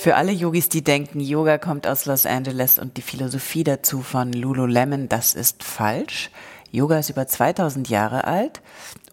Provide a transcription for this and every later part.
Für alle Yogis, die denken, Yoga kommt aus Los Angeles und die Philosophie dazu von Lululemon, das ist falsch. Yoga ist über 2000 Jahre alt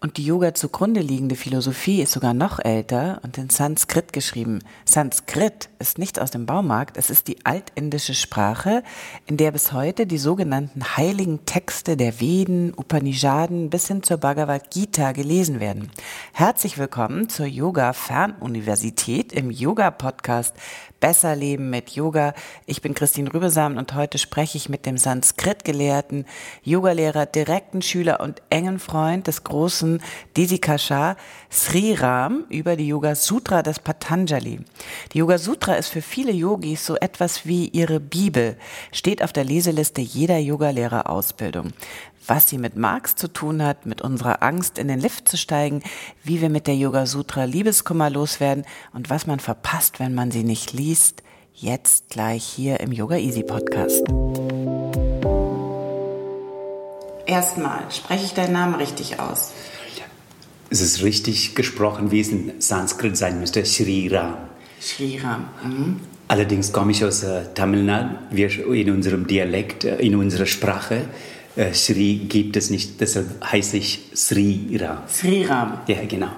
und die Yoga zugrunde liegende Philosophie ist sogar noch älter und in Sanskrit geschrieben. Sanskrit ist nicht aus dem Baumarkt, es ist die altindische Sprache, in der bis heute die sogenannten heiligen Texte der Veden, Upanishaden bis hin zur Bhagavad Gita gelesen werden. Herzlich willkommen zur Yoga Fernuniversität im Yoga Podcast Besser leben mit Yoga. Ich bin Christine Rübesamen und heute spreche ich mit dem Sanskrit-Gelehrten, Yogalehrer, direkten Schüler und engen Freund des großen Desikasha Sri Ram über die Yoga Sutra des Patanjali. Die Yoga Sutra ist für viele Yogis so etwas wie ihre Bibel, steht auf der Leseliste jeder Yogalehrerausbildung was sie mit Marx zu tun hat, mit unserer Angst in den Lift zu steigen, wie wir mit der Yoga Sutra Liebeskummer loswerden und was man verpasst, wenn man sie nicht liest, jetzt gleich hier im Yoga Easy Podcast. Erstmal, spreche ich deinen Namen richtig aus? Es ist richtig gesprochen, wie es in Sanskrit sein müsste, Shri Ram. Shri Ram. Mhm. Allerdings komme ich aus äh, Tamil Nadu. Wir in unserem Dialekt, äh, in unserer Sprache äh, Sri gibt es nicht, deshalb heiße ich Sri Ram. Sri Ram. Ja, genau.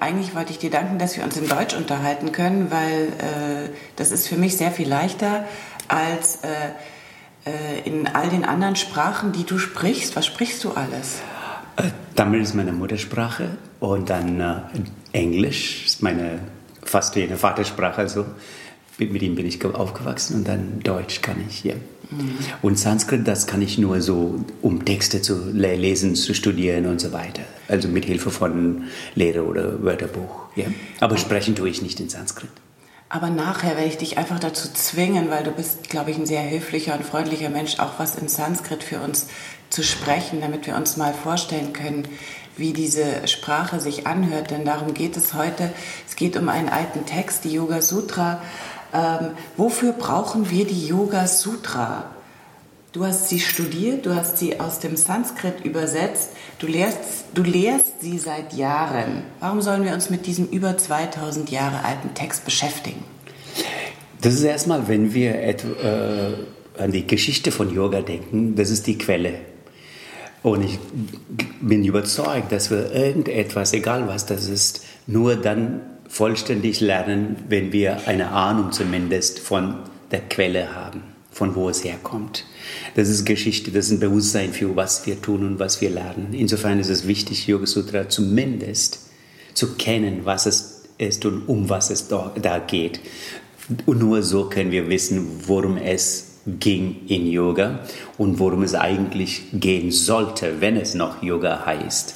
Eigentlich wollte ich dir danken, dass wir uns in Deutsch unterhalten können, weil äh, das ist für mich sehr viel leichter als äh, äh in all den anderen Sprachen, die du sprichst. Was sprichst du alles? Äh, Tamil ist meine Muttersprache und dann Englisch ist meine fast wie eine Vatersprache. Also mit ihm bin ich aufgewachsen und dann Deutsch kann ich hier. Mhm. Und Sanskrit, das kann ich nur so, um Texte zu lesen, zu studieren und so weiter. Also mit Hilfe von Lehre oder Wörterbuch. Ja? Aber sprechen tue ich nicht in Sanskrit. Aber nachher werde ich dich einfach dazu zwingen, weil du bist, glaube ich, ein sehr höflicher und freundlicher Mensch, auch was in Sanskrit für uns zu sprechen, damit wir uns mal vorstellen können, wie diese Sprache sich anhört. Denn darum geht es heute. Es geht um einen alten Text, die Yoga Sutra ähm, wofür brauchen wir die Yoga Sutra? Du hast sie studiert, du hast sie aus dem Sanskrit übersetzt, du lehrst, du lehrst sie seit Jahren. Warum sollen wir uns mit diesem über 2000 Jahre alten Text beschäftigen? Das ist erstmal, wenn wir äh, an die Geschichte von Yoga denken, das ist die Quelle. Und ich bin überzeugt, dass wir irgendetwas, egal was das ist, nur dann vollständig lernen, wenn wir eine Ahnung zumindest von der Quelle haben, von wo es herkommt. Das ist Geschichte, das ist ein Bewusstsein für was wir tun und was wir lernen. Insofern ist es wichtig, Yoga Sutra zumindest zu kennen, was es ist und um was es da geht. Und nur so können wir wissen, worum es ging in Yoga und worum es eigentlich gehen sollte, wenn es noch Yoga heißt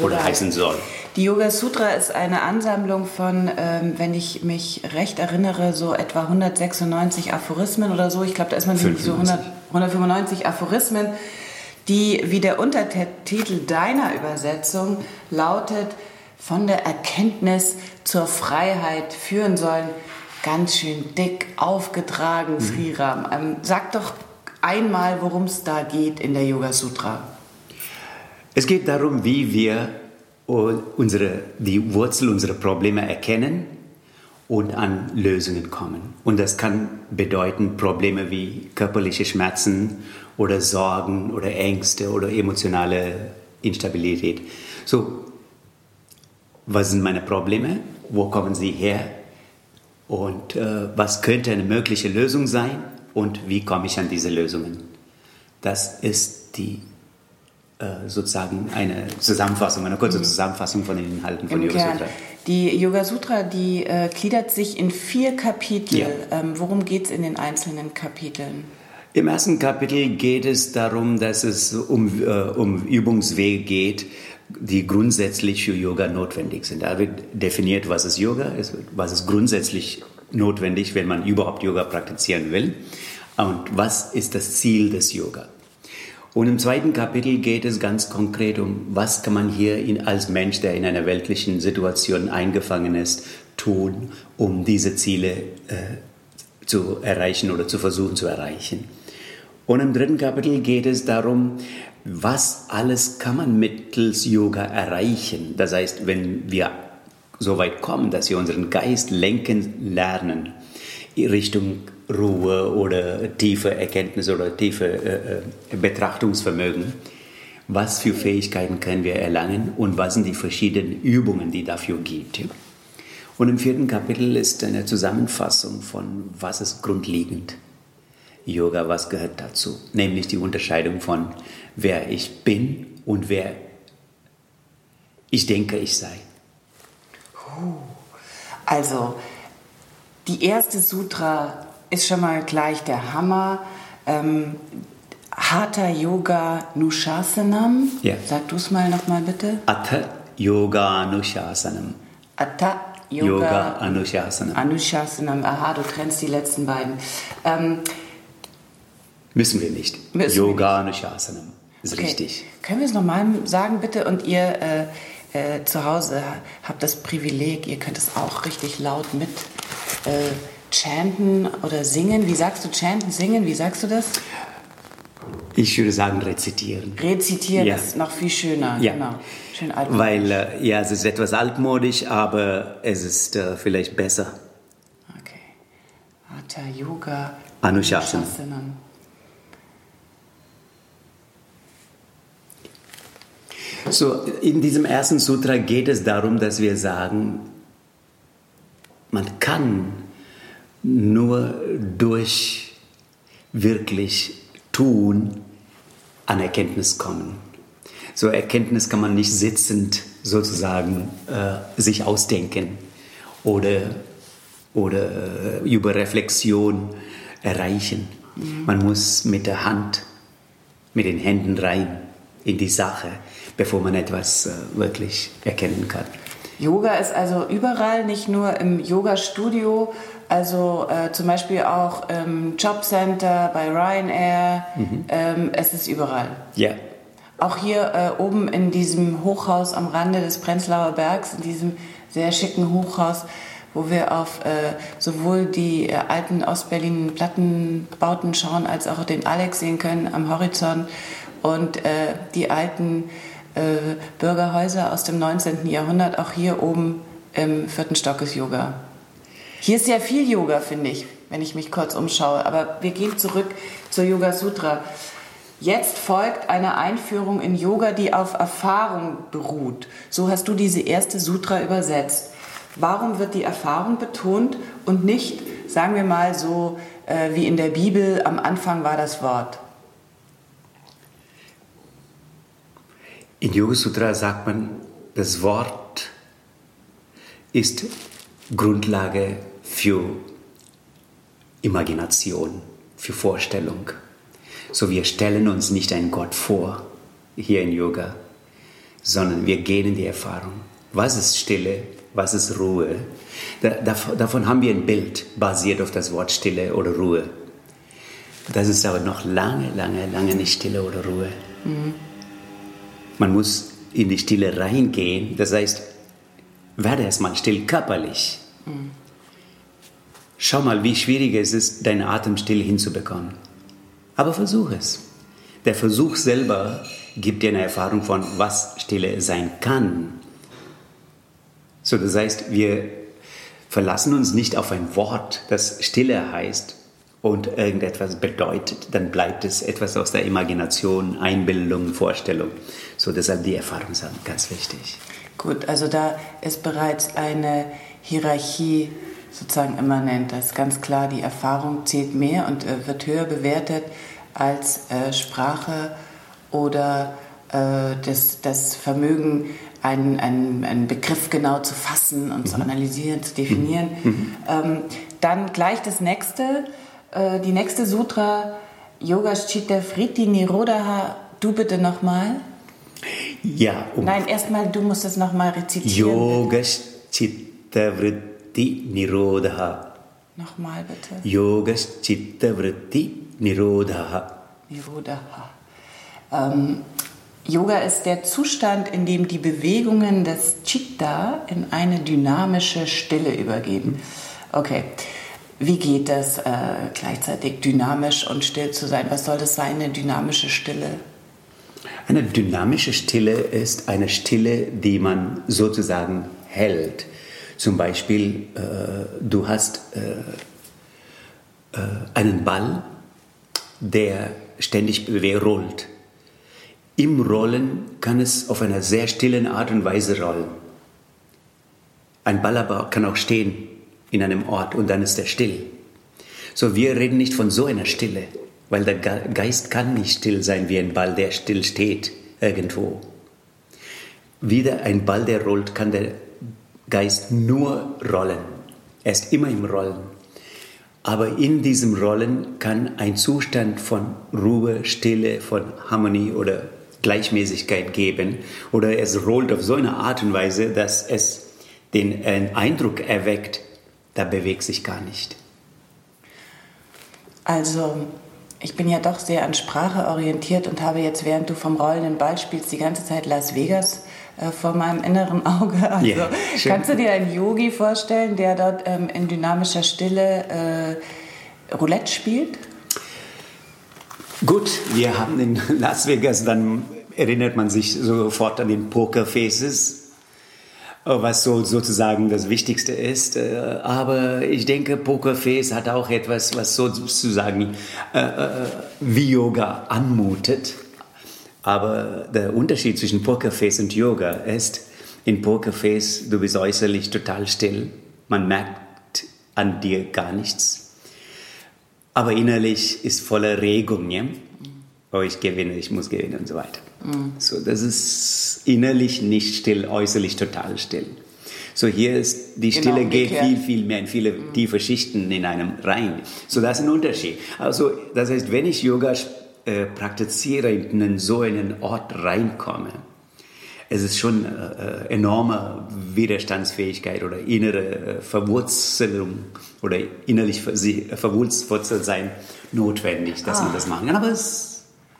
oder heißen soll. Die Yoga Sutra ist eine Ansammlung von, ähm, wenn ich mich recht erinnere, so etwa 196 Aphorismen oder so. Ich glaube, da ist man so 100, 195 Aphorismen, die, wie der Untertitel deiner Übersetzung lautet, von der Erkenntnis zur Freiheit führen sollen. Ganz schön dick aufgetragen, mhm. Sriram. Ähm, sag doch einmal, worum es da geht in der Yoga Sutra. Es geht darum, wie wir unsere, die Wurzel unserer Probleme erkennen und an Lösungen kommen. Und das kann bedeuten Probleme wie körperliche Schmerzen oder Sorgen oder Ängste oder emotionale Instabilität. So, was sind meine Probleme? Wo kommen sie her? Und äh, was könnte eine mögliche Lösung sein? Und wie komme ich an diese Lösungen? Das ist die sozusagen eine Zusammenfassung, eine kurze mhm. Zusammenfassung von den Inhalten von Yoga Sutra. Die Yoga Sutra, die äh, gliedert sich in vier Kapitel. Ja. Ähm, worum geht es in den einzelnen Kapiteln? Im ersten Kapitel geht es darum, dass es um, äh, um Übungswege geht, die grundsätzlich für Yoga notwendig sind. Da wird definiert, was ist Yoga, was ist grundsätzlich notwendig, wenn man überhaupt Yoga praktizieren will und was ist das Ziel des Yoga. Und im zweiten Kapitel geht es ganz konkret um, was kann man hier in, als Mensch, der in einer weltlichen Situation eingefangen ist, tun, um diese Ziele äh, zu erreichen oder zu versuchen zu erreichen. Und im dritten Kapitel geht es darum, was alles kann man mittels Yoga erreichen. Das heißt, wenn wir so weit kommen, dass wir unseren Geist lenken lernen, Richtung Ruhe oder tiefe Erkenntnis oder tiefe äh, äh, Betrachtungsvermögen. Was für Fähigkeiten können wir erlangen und was sind die verschiedenen Übungen, die dafür gibt. Und im vierten Kapitel ist eine Zusammenfassung von, was ist grundlegend. Yoga, was gehört dazu? Nämlich die Unterscheidung von, wer ich bin und wer ich denke, ich sei. Also, die erste Sutra ist schon mal gleich der Hammer. Ähm, Hatha Yoga Nushasanam. Ja. Sag du es mal nochmal bitte. Atha Yoga Anushasanam. Atha Yoga, Yoga Anushasanam. Anushasanam. Aha, du trennst die letzten beiden. Ähm, Müssen wir nicht. Müssen wir Yoga Anushasanam. Ist okay. richtig. Können wir es nochmal sagen, bitte? Und ihr äh, äh, zu Hause habt das Privileg, ihr könnt es auch richtig laut mit äh, chanten oder singen. Wie sagst du chanten, singen? Wie sagst du das? Ich würde sagen rezitieren. Rezitieren Ja. ist noch viel schöner. Ja. Genau. Schön altmodisch. Weil, äh, ja, es ist etwas altmodisch, aber es ist äh, vielleicht besser. Okay. Hatha Yoga. Anushasanam. So, in diesem ersten Sutra geht es darum, dass wir sagen, man kann nur durch wirklich tun an Erkenntnis kommen. So Erkenntnis kann man nicht sitzend sozusagen äh, sich ausdenken oder, oder äh, über Reflexion erreichen. Man muss mit der Hand, mit den Händen rein in die Sache, bevor man etwas äh, wirklich erkennen kann. Yoga ist also überall, nicht nur im Yoga-Studio, also äh, zum Beispiel auch im Jobcenter, bei Ryanair. Ähm, es ist überall. Ja, Auch hier äh, oben in diesem Hochhaus am Rande des Prenzlauer Bergs, in diesem sehr schicken Hochhaus, wo wir auf äh, sowohl die äh, alten Ostberlin Plattenbauten schauen, als auch den Alex sehen können am Horizont und äh, die alten äh, Bürgerhäuser aus dem 19. Jahrhundert. Auch hier oben im vierten Stock ist Yoga. Hier ist sehr viel Yoga, finde ich, wenn ich mich kurz umschaue. Aber wir gehen zurück zur Yoga Sutra. Jetzt folgt eine Einführung in Yoga, die auf Erfahrung beruht. So hast du diese erste Sutra übersetzt. Warum wird die Erfahrung betont und nicht, sagen wir mal so äh, wie in der Bibel, am Anfang war das Wort? In Yoga Sutra sagt man, das Wort ist Grundlage für Imagination, für Vorstellung. So wir stellen uns nicht einen Gott vor hier in Yoga, sondern wir gehen in die Erfahrung. Was ist Stille? Was ist Ruhe? Da, dav- davon haben wir ein Bild basiert auf das Wort Stille oder Ruhe. Das ist aber noch lange, lange, lange nicht Stille oder Ruhe. Man muss in die Stille reingehen. Das heißt, werde erstmal still körperlich. Schau mal, wie schwierig es ist, deinen Atem still hinzubekommen. Aber versuch es. Der Versuch selber gibt dir eine Erfahrung von, was Stille sein kann. So, das heißt, wir verlassen uns nicht auf ein Wort, das Stille heißt und irgendetwas bedeutet. Dann bleibt es etwas aus der Imagination, Einbildung, Vorstellung. So, deshalb die Erfahrung sind ganz wichtig. Gut, also da ist bereits eine Hierarchie sozusagen immanent. Das ist ganz klar, die Erfahrung zählt mehr und äh, wird höher bewertet als äh, Sprache oder äh, das, das Vermögen, einen, einen, einen Begriff genau zu fassen und mhm. zu analysieren, zu definieren. Mhm. mhm. Ähm, dann gleich das nächste, äh, die nächste Sutra, Yoga Chitta Friti Nirodha. Du bitte nochmal. Ja. Um Nein, erstmal, du musst es nochmal rezitieren. Yoga Chitta Vritti Nirodha. Nochmal bitte. Yoga Chitta Vritti Nirodha. Nirodha. Ähm, Yoga ist der Zustand, in dem die Bewegungen des Chitta in eine dynamische Stille übergehen. Okay. Wie geht das, äh, gleichzeitig dynamisch und still zu sein? Was soll das sein, eine dynamische Stille? Eine dynamische Stille ist eine Stille, die man sozusagen hält. Zum Beispiel, äh, du hast äh, äh einen Ball, der ständig rollt. Im Rollen kann es auf einer sehr stillen Art und Weise rollen. Ein Ball aber kann auch stehen in einem Ort und dann ist er still. So, wir reden nicht von so einer Stille, weil der Geist kann nicht still sein wie ein Ball, der still steht irgendwo. Wieder ein Ball, der rollt, kann der Geist nur rollen. Er ist immer im Rollen. Aber in diesem Rollen kann ein Zustand von Ruhe, Stille, von Harmonie oder Gleichmäßigkeit geben oder es rollt auf so eine Art und Weise, dass es den Eindruck erweckt, da bewegt sich gar nicht. Also, ich bin ja doch sehr an Sprache orientiert und habe jetzt, während du vom rollenden Ball spielst, die ganze Zeit Las Vegas äh, vor meinem inneren Auge. Also, yeah, kannst du dir einen Yogi vorstellen, der dort ähm, in dynamischer Stille äh, Roulette spielt? Gut, wir haben in Las Vegas, dann erinnert man sich sofort an den Pokerfaces, was so sozusagen das Wichtigste ist. Äh, aber ich denke, Pokerface hat auch etwas, was sozusagen äh, äh, wie Yoga anmutet. Aber der Unterschied zwischen Pokerface und Yoga ist, in Pokerface, du bist äußerlich total still, man merkt an dir gar nichts aber innerlich ist voller Regung. Ja? Oh, ich gewinne, ich muss gewinnen und so weiter. Mhm. So, das ist innerlich nicht still, äußerlich total still. So hier ist die genau, Stille geht viel, viel mehr in viele mhm. tiefe Schichten in einem rein. So das ist ein Unterschied. Also das heißt, wenn ich Yoga äh, praktiziere, in so einen Ort reinkomme, es ist schon äh, enorme Widerstandsfähigkeit oder innere äh, Verwurzelung oder innerlich verwurzelt sein notwendig, dass ah. man das machen kann. Aber es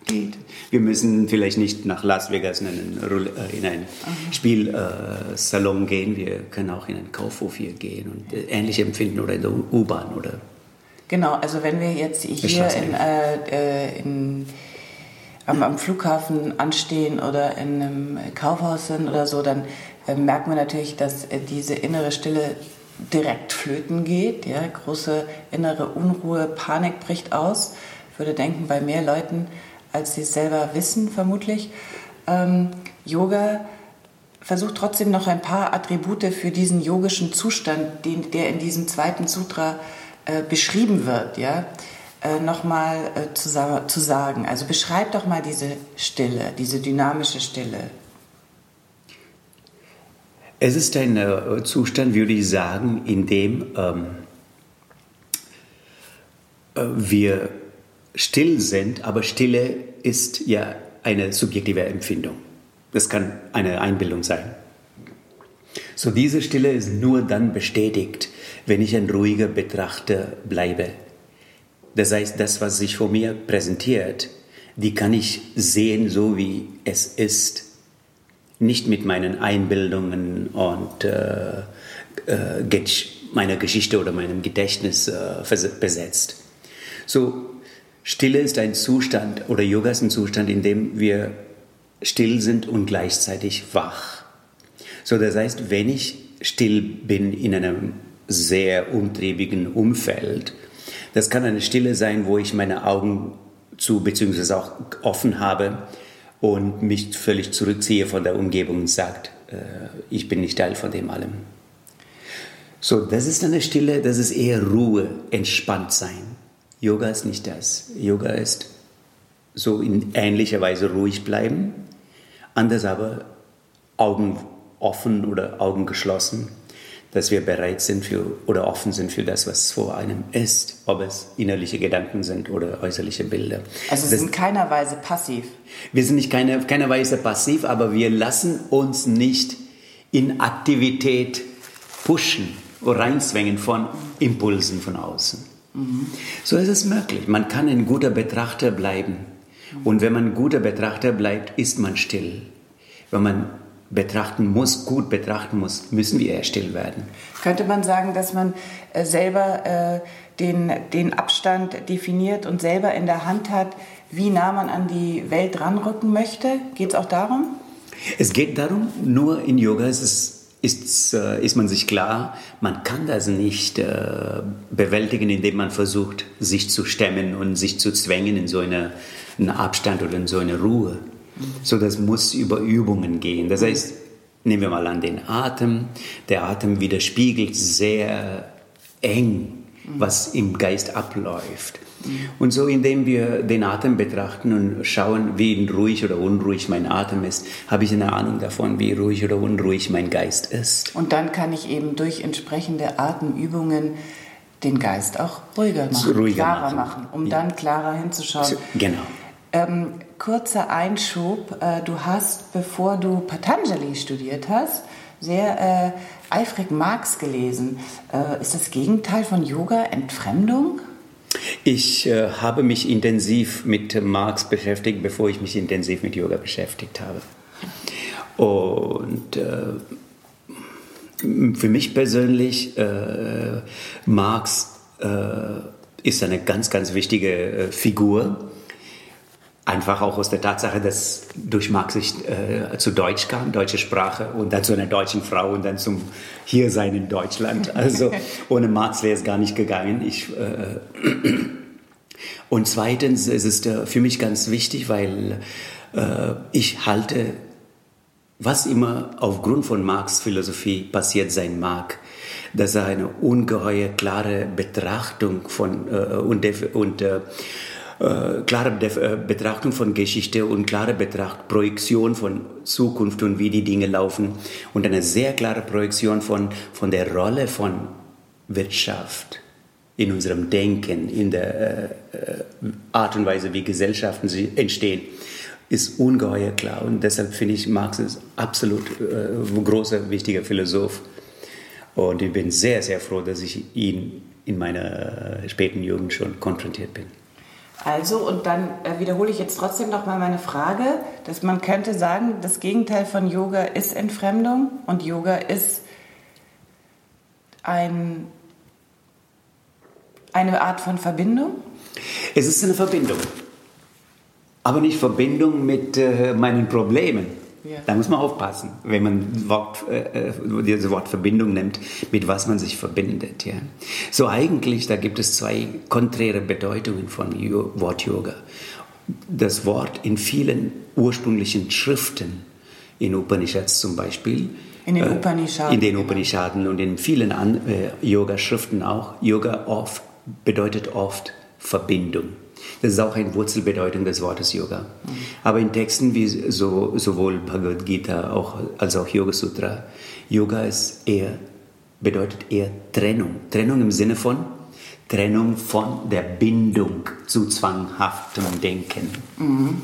geht. Wir müssen vielleicht nicht nach Las Vegas in einen, äh, in einen Spielsalon gehen. Wir können auch in einen Kaufhof hier gehen und äh, ähnlich empfinden oder in der U-Bahn oder. Genau, also wenn wir jetzt hier in, äh, in am, am, Flughafen anstehen oder in einem Kaufhaus sind oder so, dann äh, merken wir natürlich, dass äh, diese innere Stille direkt flöten geht. Ja? Große innere Unruhe, Panik bricht aus. Ich würde denken, bei mehr Leuten, als sie es selber wissen, vermutlich. Ähm, Yoga versucht trotzdem noch ein paar Attribute für diesen yogischen Zustand, den, der in diesem zweiten Sutra äh, beschrieben wird. Ja? äh, nochmal äh, zu, zu sagen. Also beschreib doch mal diese Stille, diese dynamische Stille. Es ist ein äh, Zustand, würde ich sagen, in dem ähm, äh, wir still sind, aber Stille ist ja eine subjektive Empfindung. Das kann eine Einbildung sein. So diese Stille ist nur dann bestätigt, wenn ich ein ruhiger Betrachter bleibe. Das heißt, das, was sich vor mir präsentiert, die kann ich sehen, so wie es ist. Nicht mit meinen Einbildungen und äh, äh, meiner Geschichte oder meinem Gedächtnis äh, besetzt. So, Stille ist ein Zustand oder Yoga ist ein Zustand, in dem wir still sind und gleichzeitig wach. So, das heißt, wenn ich still bin in einem sehr umtriebigen Umfeld, das kann eine Stille sein, wo ich meine Augen zu bzw. auch offen habe und mich völlig zurückziehe von der Umgebung und sagt, äh, ich bin nicht Teil von dem allem. So, das ist eine Stille, das ist eher Ruhe, entspannt sein. Yoga ist nicht das. Yoga ist so in ähnlicher Weise ruhig bleiben, Anders aber Augen offen oder Augen geschlossen, dass wir bereit sind für oder offen sind für das, was vor einem ist, ob es innerliche Gedanken sind oder äußerliche Bilder. Also das, sind in keiner Weise passiv. Wir sind nicht keine, keiner Weise passiv, aber wir lassen uns nicht in Aktivität pushen oder reinzwängen von Impulsen von außen. Mhm. So ist es möglich. Man kann ein guter Betrachter bleiben. Und wenn man ein guter Betrachter bleibt, ist man still. Wenn man betrachten muss, gut betrachten muss, müssen wir eher still werden. Könnte man sagen, dass man äh, selber äh, den, den Abstand definiert und selber in der Hand hat, wie nah man an die Welt ranrücken möchte? Geht es auch darum? Es geht darum, nur in Yoga ist es ist, äh, ist man sich klar, man kann das nicht äh, bewältigen, indem man versucht, sich zu stemmen und sich zu zwängen in so eine, einen Abstand oder in so eine Ruhe. So, das muss über Übungen gehen. Das heißt, nehmen wir mal an den Atem. Der Atem widerspiegelt sehr eng, was im Geist abläuft. Und so, indem wir den Atem betrachten und schauen, wie ruhig oder unruhig mein Atem ist, habe ich eine Ahnung davon, wie ruhig oder unruhig mein Geist ist. Und dann kann ich eben durch entsprechende Atemübungen den Geist auch ruhiger machen, ruhiger klarer machen, machen um ja. dann klarer hinzuschauen. Genau. Ähm, kurzer Einschub. Äh, du hast, bevor du Patanjali studiert hast, sehr äh, eifrig Marx gelesen. Äh, ist das Gegenteil von Yoga Entfremdung? Ich äh, habe mich intensiv mit Marx beschäftigt, bevor ich mich intensiv mit Yoga beschäftigt habe. Und äh, für mich persönlich, äh, Marx ist eine ganz, ganz wichtige Figur Einfach auch aus der Tatsache, dass durch Marx ich äh, zu Deutsch kam, deutsche Sprache und dann zu einer deutschen Frau und dann zum Hiersein in Deutschland. Also ohne Marx wäre es gar nicht gegangen. Ich, äh, und zweitens ist es äh, für mich ganz wichtig, weil äh, ich halte, was immer aufgrund von Marx Philosophie passiert sein mag, dass er eine ungeheuer klare Betrachtung von äh, und, und äh, klare äh, Betrachtung von Geschichte und klare Betracht, Projektion von Zukunft und wie die Dinge laufen und eine sehr klare Projektion von, von der Rolle von Wirtschaft in unserem Denken, in der äh, äh Art und Weise, wie Gesellschaften entstehen, ist ungeheuer klar. Und deshalb finde ich Marx ist absolut äh, großer, wichtiger Philosoph. Und ich bin sehr, sehr froh, dass ich ihn in meiner späten Jugend schon konfrontiert bin. Also, und dann äh, wiederhole ich jetzt trotzdem noch mal meine Frage, dass man könnte sagen, das Gegenteil von Yoga ist Entfremdung und Yoga ist ein, eine Art von Verbindung? Es ist eine Verbindung, aber nicht Verbindung mit äh, meinen Problemen. Ja. Da muss man aufpassen, wenn man Wort, äh, äh dieses Wort Verbindung nimmt, mit was man sich verbindet. Ja. So eigentlich, da gibt es zwei konträre Bedeutungen von Wort Yoga. Das Wort in vielen ursprünglichen Schriften, in Upanishads zum Beispiel, in den Upanishaden. Äh, in den Upanishaden und in vielen äh, Yoga-Schriften auch. Yoga oft bedeutet oft Verbindung. Das ist auch eine Wurzelbedeutung des Wortes Yoga. Aber in Texten wie so, sowohl Bhagavad Gita auch, als auch Yoga Sutra, Yoga ist eher, bedeutet eher Trennung. Trennung im Sinne von Trennung von der Bindung zu zwanghaftem Denken. Mhm.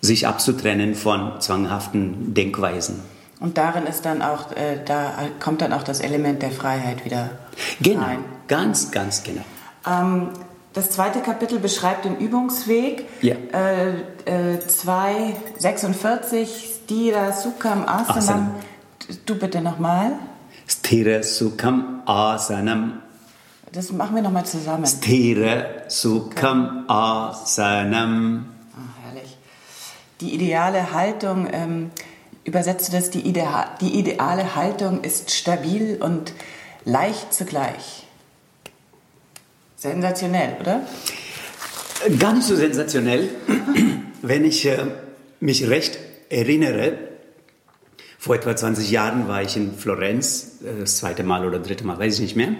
Sich abzutrennen von zwanghaften Denkweisen. Und darin ist dann auch, äh, da kommt dann auch das Element der Freiheit wieder genau, rein. Ganz, ganz genau. Ähm, das zweite Kapitel beschreibt den Übungsweg. Ja. Äh, äh, 246, Stira Sukham Asanam. Asanam. Du bitte nochmal. Stira Sukham Asanam. Das machen wir nochmal zusammen. Stira Sukham Asanam. Ah, herrlich. Die ideale Haltung, ähm, übersetze das, die, Idea die ideale Haltung ist stabil und leicht zugleich. Sensationell, oder? Gar nicht so sensationell. Wenn ich äh, mich recht erinnere, vor etwa 20 Jahren war ich in Florenz, äh, das zweite Mal oder dritte Mal, weiß ich nicht mehr.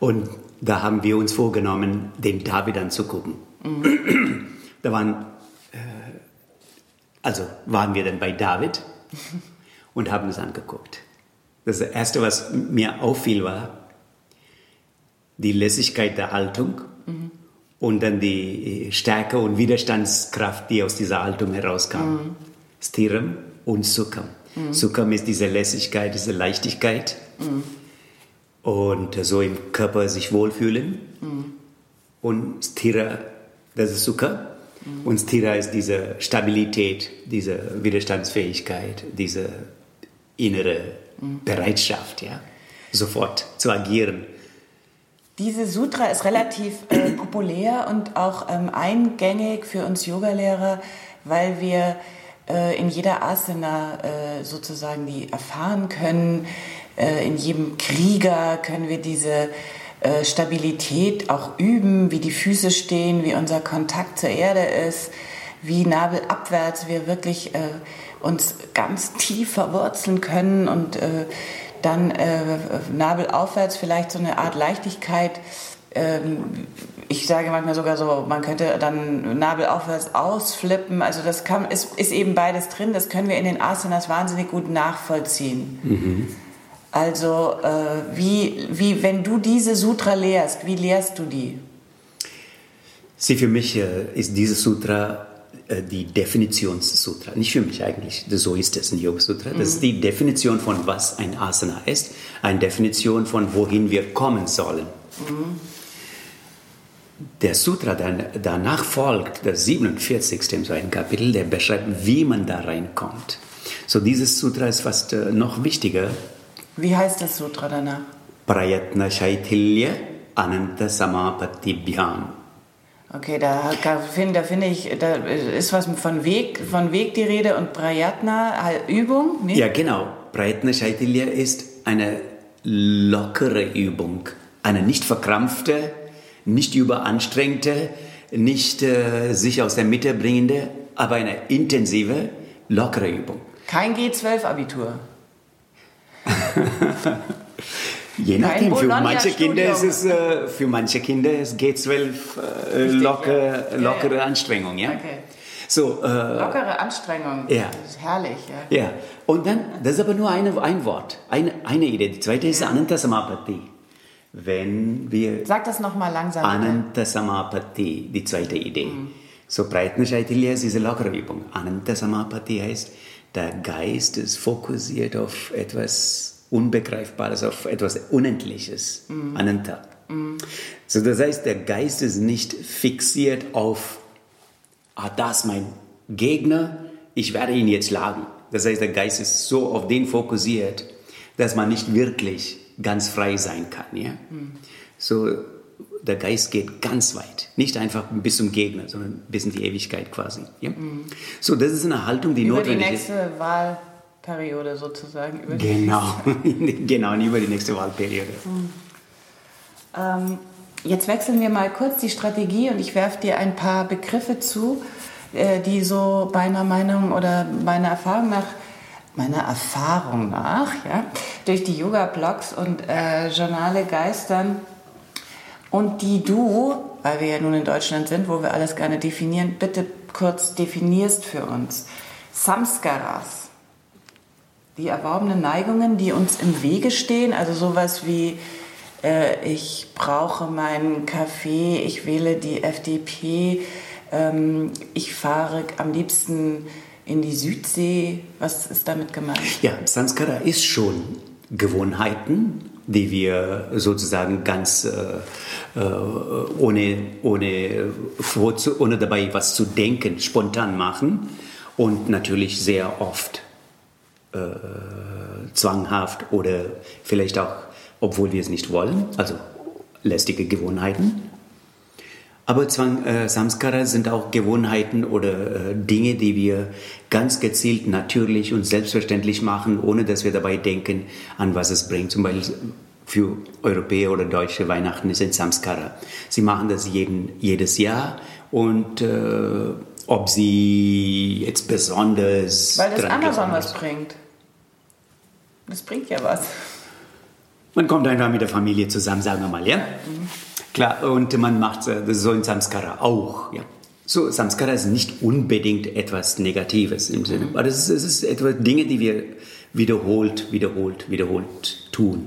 Und da haben wir uns vorgenommen, den David anzugucken. Mhm. Da waren äh, Also waren wir dann bei David und haben es angeguckt. Das Erste, was mir auffiel, war die Lässigkeit der Haltung mhm. und dann die Stärke und Widerstandskraft, die aus dieser Haltung herauskam. Mhm. Stiram und Sukham. Mhm. Sukham ist diese Lässigkeit, diese Leichtigkeit und so im Körper sich wohlfühlen. Und Stira, das ist Sukha. Und Stira ist diese Stabilität, diese Widerstandsfähigkeit, diese innere. Bereitschaft, ja, sofort zu agieren. Diese Sutra ist relativ äh, populär und auch ähm, eingängig für uns Yogalehrer, weil wir äh, in jeder Asana äh, sozusagen die erfahren können. Äh, in jedem Krieger können wir diese äh, Stabilität auch üben, wie die Füße stehen, wie unser Kontakt zur Erde ist, wie nabelabwärts wir wirklich äh, uns ganz tief verwurzeln können und dann nabelaufwärts vielleicht so eine Art Leichtigkeit ähm, ich sage manchmal sogar so, man könnte dann Nabel aufwärts ausflippen. Also das kann, ist, ist eben beides drin. Das können wir in den Asanas wahnsinnig gut nachvollziehen. Mhm. Also äh, wie, wie, wenn du diese Sutra lehrst, wie lehrst du die? Sie für mich äh, ist dieses Sutra äh, die Definitionssutra. Nicht für mich eigentlich, so ist es in Yoga Sutra. Das mhm. ist die Definition von was ein Asana ist, eine Definition von wohin wir kommen sollen. Mhm der Sutra der danach folgt, der 47. in so einem Kapitel, der beschreibt, wie man da reinkommt. So dieses Sutra ist fast äh, noch wichtiger. Wie heißt das Sutra danach? Prayatna Shaitilya Ananta Samapati Bhyam. Okay, da, da finde find ich, da ist was von Weg, von Weg die Rede und Prayatna, Übung? Nee? Ja, genau. Prayatna Shaitilya ist eine lockere Übung, eine nicht verkrampfte nicht überanstrengte, nicht äh, sich aus der Mitte bringende, aber eine intensive, lockere Übung. Kein G12-Abitur. Je nachdem, für manche, Kinder ist es, äh, für manche Kinder ist G12 äh, locker, ja. lockere ja, Anstrengung. Ja? Okay. So, äh, lockere Anstrengung, ja. das ist herrlich. Ja. ja, und dann, das ist aber nur eine, ein Wort, eine, eine Idee. Die zweite ist Ananta Samapati wenn wir... Sag das nochmal langsam. Ananta Samapati, die zweite Idee. Mhm. So Breitnerscheitilya ist diese lockere Übung. Ananta Samapati heißt, der Geist ist fokussiert auf etwas Unbegreifbares, auf etwas Unendliches. Mhm. Ananta. Mhm. So das heißt, der Geist ist nicht fixiert auf, ah, das ist mein Gegner, ich werde ihn jetzt schlagen. Das heißt, der Geist ist so auf den fokussiert, dass man nicht wirklich ganz frei sein kann. Ja? Mhm. So, der Geist geht ganz weit. Nicht einfach bis zum Gegner, sondern bis in die Ewigkeit quasi. Ja? Mhm. So, das ist eine Haltung, die über notwendig ist. Über die nächste Wahlperiode sozusagen. Über genau, genau, über die nächste Wahlperiode. Mhm. Ähm, jetzt wechseln wir mal kurz die Strategie und ich werfe dir ein paar Begriffe zu, äh, die so meiner Meinung oder meiner Erfahrung nach meiner Erfahrung nach, ja, durch die Yoga-Blogs und äh, Journale geistern und die du, weil wir ja nun in Deutschland sind, wo wir alles gerne definieren, bitte kurz definierst für uns. Samskaras, die erworbenen Neigungen, die uns im Wege stehen, also sowas wie äh, ich brauche meinen Kaffee, ich wähle die FDP, ähm, ich fahre am liebsten in die Südsee. Was ist damit gemeint? Ja, Sanskara ist schon Gewohnheiten, die wir sozusagen ganz äh, äh ohne, ohne, ohne dabei was zu denken, spontan machen und natürlich sehr oft zwanghaft oder vielleicht auch, obwohl wir es nicht wollen, also lästige Gewohnheiten. Aber Zwang, äh, Samskara sind auch Gewohnheiten oder äh, Dinge, die wir ganz gezielt, natürlich und selbstverständlich machen, ohne dass wir dabei denken, an was es bringt. Zum Beispiel für Europäer oder Deutsche Weihnachten ist ein Samskara. Sie machen das jeden, jedes Jahr und äh, ob sie jetzt besonders... Weil das Amazon was bringt. Das bringt ja was. Man kommt einfach mit der Familie zusammen, sagen wir mal, ja? Mhm. Klar, und man macht äh, das so in Samskara auch. Ja. So, Samskara ist nicht unbedingt etwas Negatives im Sinne, aber es ist, es ist etwas Dinge, die wir wiederholt, wiederholt, wiederholt tun.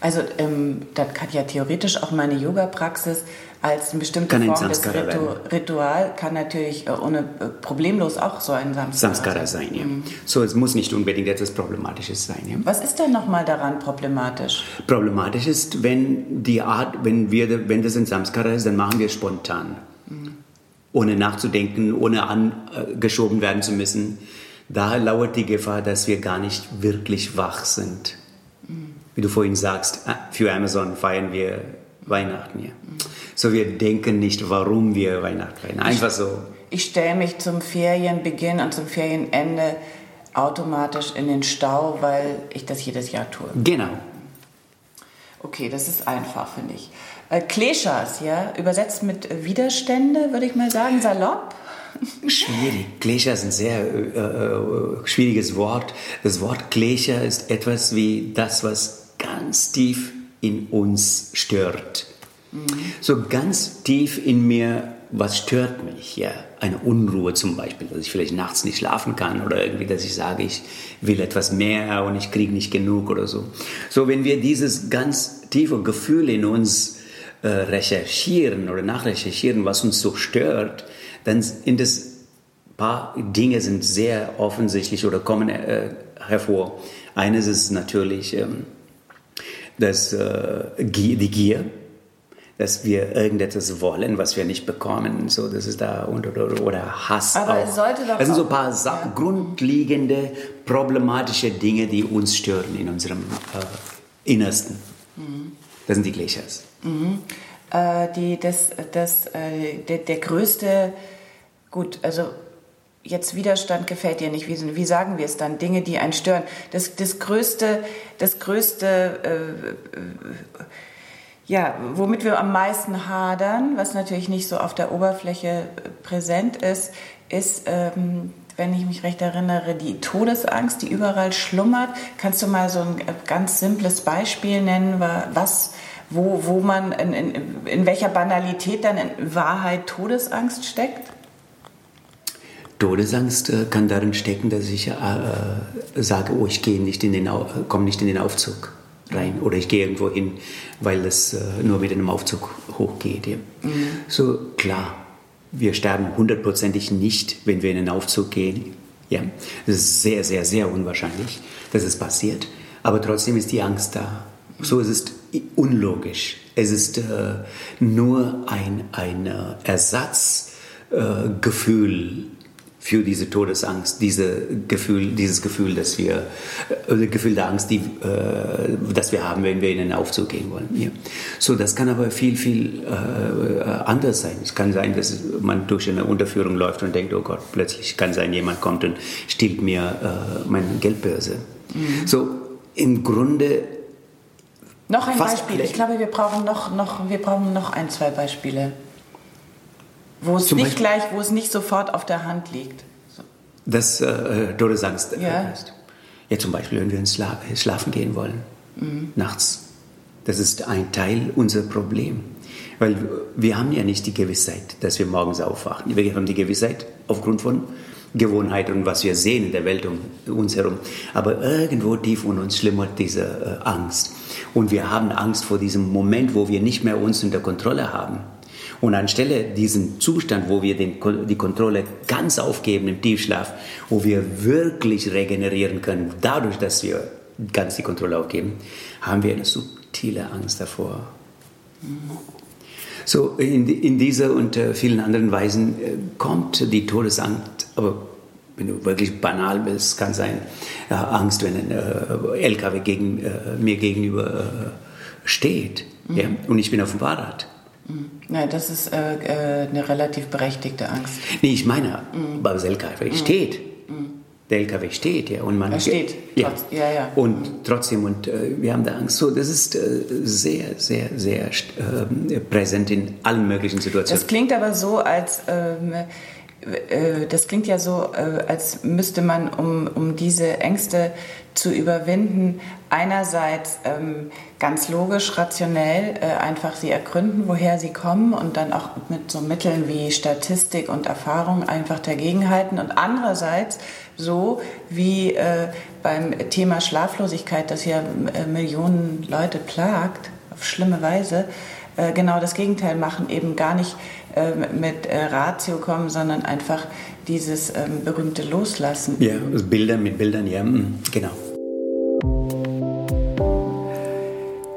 Also ähm, das kann ja theoretisch auch meine Yoga-Praxis als eine bestimmte Kann ein Form des Samskara Ritu. Ritual kann natürlich äh, ohne äh, problemlos auch so ein Samskara, Samskara sein, ja. So, es muss nicht unbedingt etwas Problematisches sein, ja. Was ist denn nochmal daran problematisch? Problematisch ist, wenn die Art, wenn wir, wenn das ein Samskara ist, dann machen wir spontan. Ohne nachzudenken, ohne angeschoben werden zu müssen. Da lauert die Gefahr, dass wir gar nicht wirklich wach sind. Wie du vorhin sagst, ah, für Amazon feiern wir Weihnachten, ja. So, wir denken nicht, warum wir Weihnachten feiern. Einfach so. Ich stelle mich zum Ferienbeginn und zum Ferienende automatisch in den Stau, weil ich das jedes Jahr tue. Genau. Okay, das ist einfach, finde ich. Äh, Kleshas, ja, übersetzt mit Widerstände, würde ich mal sagen, salopp. Schwierig. Klesha ist ein sehr äh, äh, schwieriges Wort. Das Wort Klesha ist etwas wie das, was ganz tief in uns stört. So ganz tief in mir, was stört mich? Ja, eine Unruhe zum Beispiel, dass ich vielleicht nachts nicht schlafen kann oder irgendwie, dass ich sage, ich will etwas mehr und ich kriege nicht genug oder so. So, wenn wir dieses ganz tiefe Gefühl in uns äh, recherchieren oder nachrecherchieren, was uns so stört, dann sind es paar Dinge sind sehr offensichtlich oder kommen äh, hervor. Eines ist natürlich ähm, das, äh, die Gier, dass wir irgendetwas wollen, was wir nicht bekommen. So, das ist da und, oder, oder Hass Aber auch. es sollte doch das sind so ein paar ja. grundlegende problematische Dinge, die uns stören in unserem äh, Innersten. Mhm. Das sind die Kleshas. Äh, die, das, das, äh, der, der größte, gut, also jetzt Widerstand gefällt dir nicht. Wie, wie sagen wir es dann? Dinge, die einen stören. Das, das größte, das größte, äh, äh, ja, womit wir am meisten hadern, was natürlich nicht so auf der Oberfläche äh, präsent ist, ist, ähm, wenn ich mich recht erinnere, die Todesangst, die überall schlummert. Kannst du mal so ein äh, ganz simples Beispiel nennen, wa- was, wo, wo man, in, in, in welcher Banalität dann in Wahrheit Todesangst steckt? Todesangst äh, kann darin stecken, dass ich äh, sage, oh, ich gehe nicht in den, komme nicht in den Aufzug rein oder ich gehe irgendwo hin, weil es äh, nur mit einem Aufzug hochgeht. Ja. So klar, wir sterben hundertprozentig nicht, wenn wir in den Aufzug gehen. Ja, das ist sehr, sehr, sehr unwahrscheinlich, dass es passiert. Aber trotzdem ist die Angst da. So ist es unlogisch. Es ist äh, nur ein, ein äh, Ersatzgefühl äh, für diese Todesangst, diese Gefühl, dieses Gefühl, dass wir, äh, Gefühl der Angst, die, äh, das wir haben, wenn wir in den Aufzug gehen wollen. Ja. So, das kann aber viel, viel äh, anders sein. Es kann sein, dass man durch eine Unterführung läuft und denkt, oh Gott, plötzlich kann sein, jemand kommt und stiehlt mir äh, meine Geldbörse. So, im Grunde Noch ein Beispiel. Ich glaube, wir brauchen noch, noch, wir brauchen noch ein, zwei Beispiele. Wo es nicht Beispiel- gleich, wo es nicht sofort auf der Hand liegt. So. dass äh, Todesangst äh, Ja. ist. Ja, zum Beispiel, wenn wir ins Schla schlafen gehen wollen, nachts. Das ist ein Teil unser Problem. Weil wir haben ja nicht die Gewissheit, dass wir morgens aufwachen. Wir haben die Gewissheit aufgrund von Gewohnheit und was wir sehen in der Welt um uns herum. Aber irgendwo tief in uns schlimmert diese äh, Angst. Und wir haben Angst vor diesem Moment, wo wir nicht mehr uns unter Kontrolle haben. Und anstelle diesen Zustand, wo wir den, die Kontrolle ganz aufgeben im Tiefschlaf, wo wir wirklich regenerieren können, dadurch, dass wir ganz die Kontrolle aufgeben, haben wir eine subtile Angst davor. So, in, in dieser und äh, vielen anderen Weisen äh, kommt die Todesangst, aber wenn du wirklich banal bist, kann sein äh, Angst, wenn ein äh, LKW gegen, äh, mir gegenüber äh, steht ja, und ich bin auf dem Fahrrad. Nein, das ist äh, äh, eine relativ berechtigte Angst. Nee, ich meine, aber das LKW steht. Der LKW steht, ja. Und man, Er steht, Ja. trotz- ja, ja. Und trotzdem, und äh, wir haben da Angst. So, das ist äh, sehr, sehr, sehr äh, präsent in allen möglichen Situationen. Das klingt aber so, als ähm, äh, das klingt ja so, äh, als müsste man, um, um diese Ängste zu überwinden, einerseits ähm, ganz logisch, rationell äh, einfach sie ergründen, woher sie kommen und dann auch mit so Mitteln wie Statistik und Erfahrung einfach dagegenhalten und andererseits so wie äh, beim Thema Schlaflosigkeit, das ja äh, Millionen Leute plagt, auf schlimme Weise, genau das Gegenteil machen, eben gar nicht äh, mit Ratio kommen, sondern einfach dieses ähm, berühmte Loslassen. Ja, also Bilder mit Bildern, ja, mhm, genau.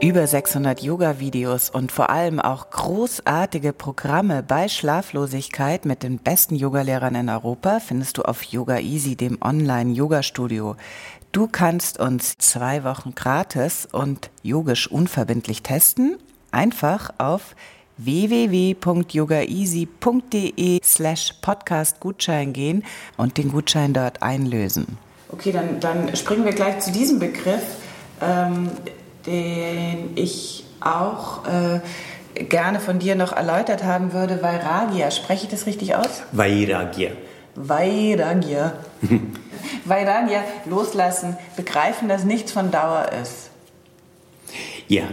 Über 600 Yoga-Videos und vor allem auch großartige Programme bei Schlaflosigkeit mit den besten Yogalehrern in Europa findest du auf Yoga Easy, dem Online-Yoga-Studio. Du kannst uns zwei Wochen gratis und yogisch unverbindlich testen. Einfach auf www.yogaeasy.de slash podcast Gutschein gehen und den Gutschein dort einlösen. Okay, dann, dann springen wir gleich zu diesem Begriff, ähm, den ich auch äh, gerne von dir noch erläutert haben würde, Vairagya. Spreche ich das richtig aus? Vairagya. Vairagya. Vairagya, loslassen, begreifen, dass nichts von Dauer ist. Ja,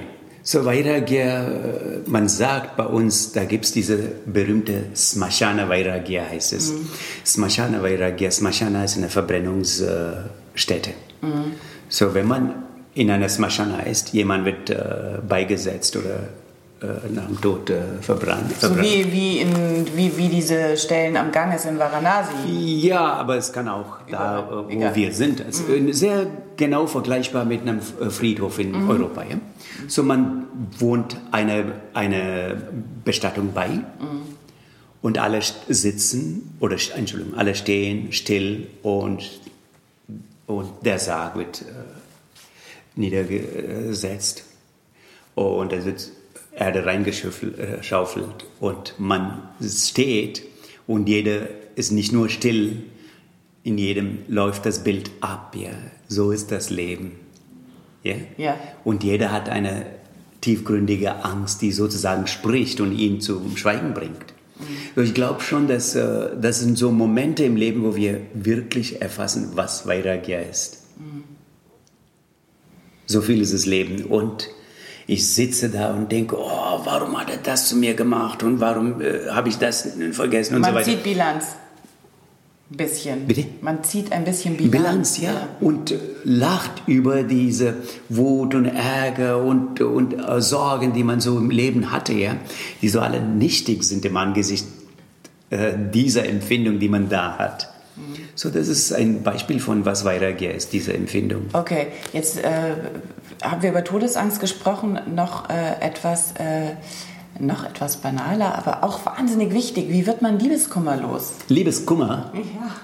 so Vairagya, man sagt bei uns, da gibt es diese berühmte Smashana Vairagya heißt es. Mhm. Smashana Vairagya, Smashana ist eine Verbrennungsstätte. Mhm. So wenn man in einer Smashana ist, jemand wird äh, beigesetzt oder äh, nach dem Tod äh, verbrannt. So wie, wie, in, wie, wie diese Stellen am Ganges in Varanasi. Ja, aber es kann auch da, äh, wo Egal. wir sind. Also mhm. Sehr genau vergleichbar mit einem Friedhof in mhm. Europa. Ja? So man wohnt eine, eine Bestattung bei mhm. und alle sitzen, oder Entschuldigung, alle stehen still und, und der Sarg wird niedergesetzt. Und er sitzt Erde reingeschaufelt und man steht und jeder ist nicht nur still, in jedem läuft das Bild ab. Ja. So ist das Leben. Ja? ja. Und jeder hat eine tiefgründige Angst, die sozusagen spricht und ihn zum Schweigen bringt. Mhm. Ich glaube schon, dass äh, das sind so Momente im Leben, wo wir wirklich erfassen, was Vairagya ist. Mhm. So viel ist das Leben. Und ich sitze da und denke, oh, warum hat er das zu mir gemacht und warum äh, habe ich das vergessen und Man so weiter. Man zieht Bilanz. Ein bisschen. Bitte? Man zieht ein bisschen Bilanz. Bilanz, ja. ja. Und lacht über diese Wut und Ärger und, und äh, Sorgen, die man so im Leben hatte, ja. Die so alle nichtig sind im Angesicht äh, dieser Empfindung, die man da hat. So, das ist ein Beispiel von was Vairagya ist, diese Empfindung. Okay, jetzt äh, haben wir über Todesangst gesprochen, noch äh, etwas, äh, noch etwas banaler, aber auch wahnsinnig wichtig. Wie wird man Liebeskummer los? Liebeskummer? Ja.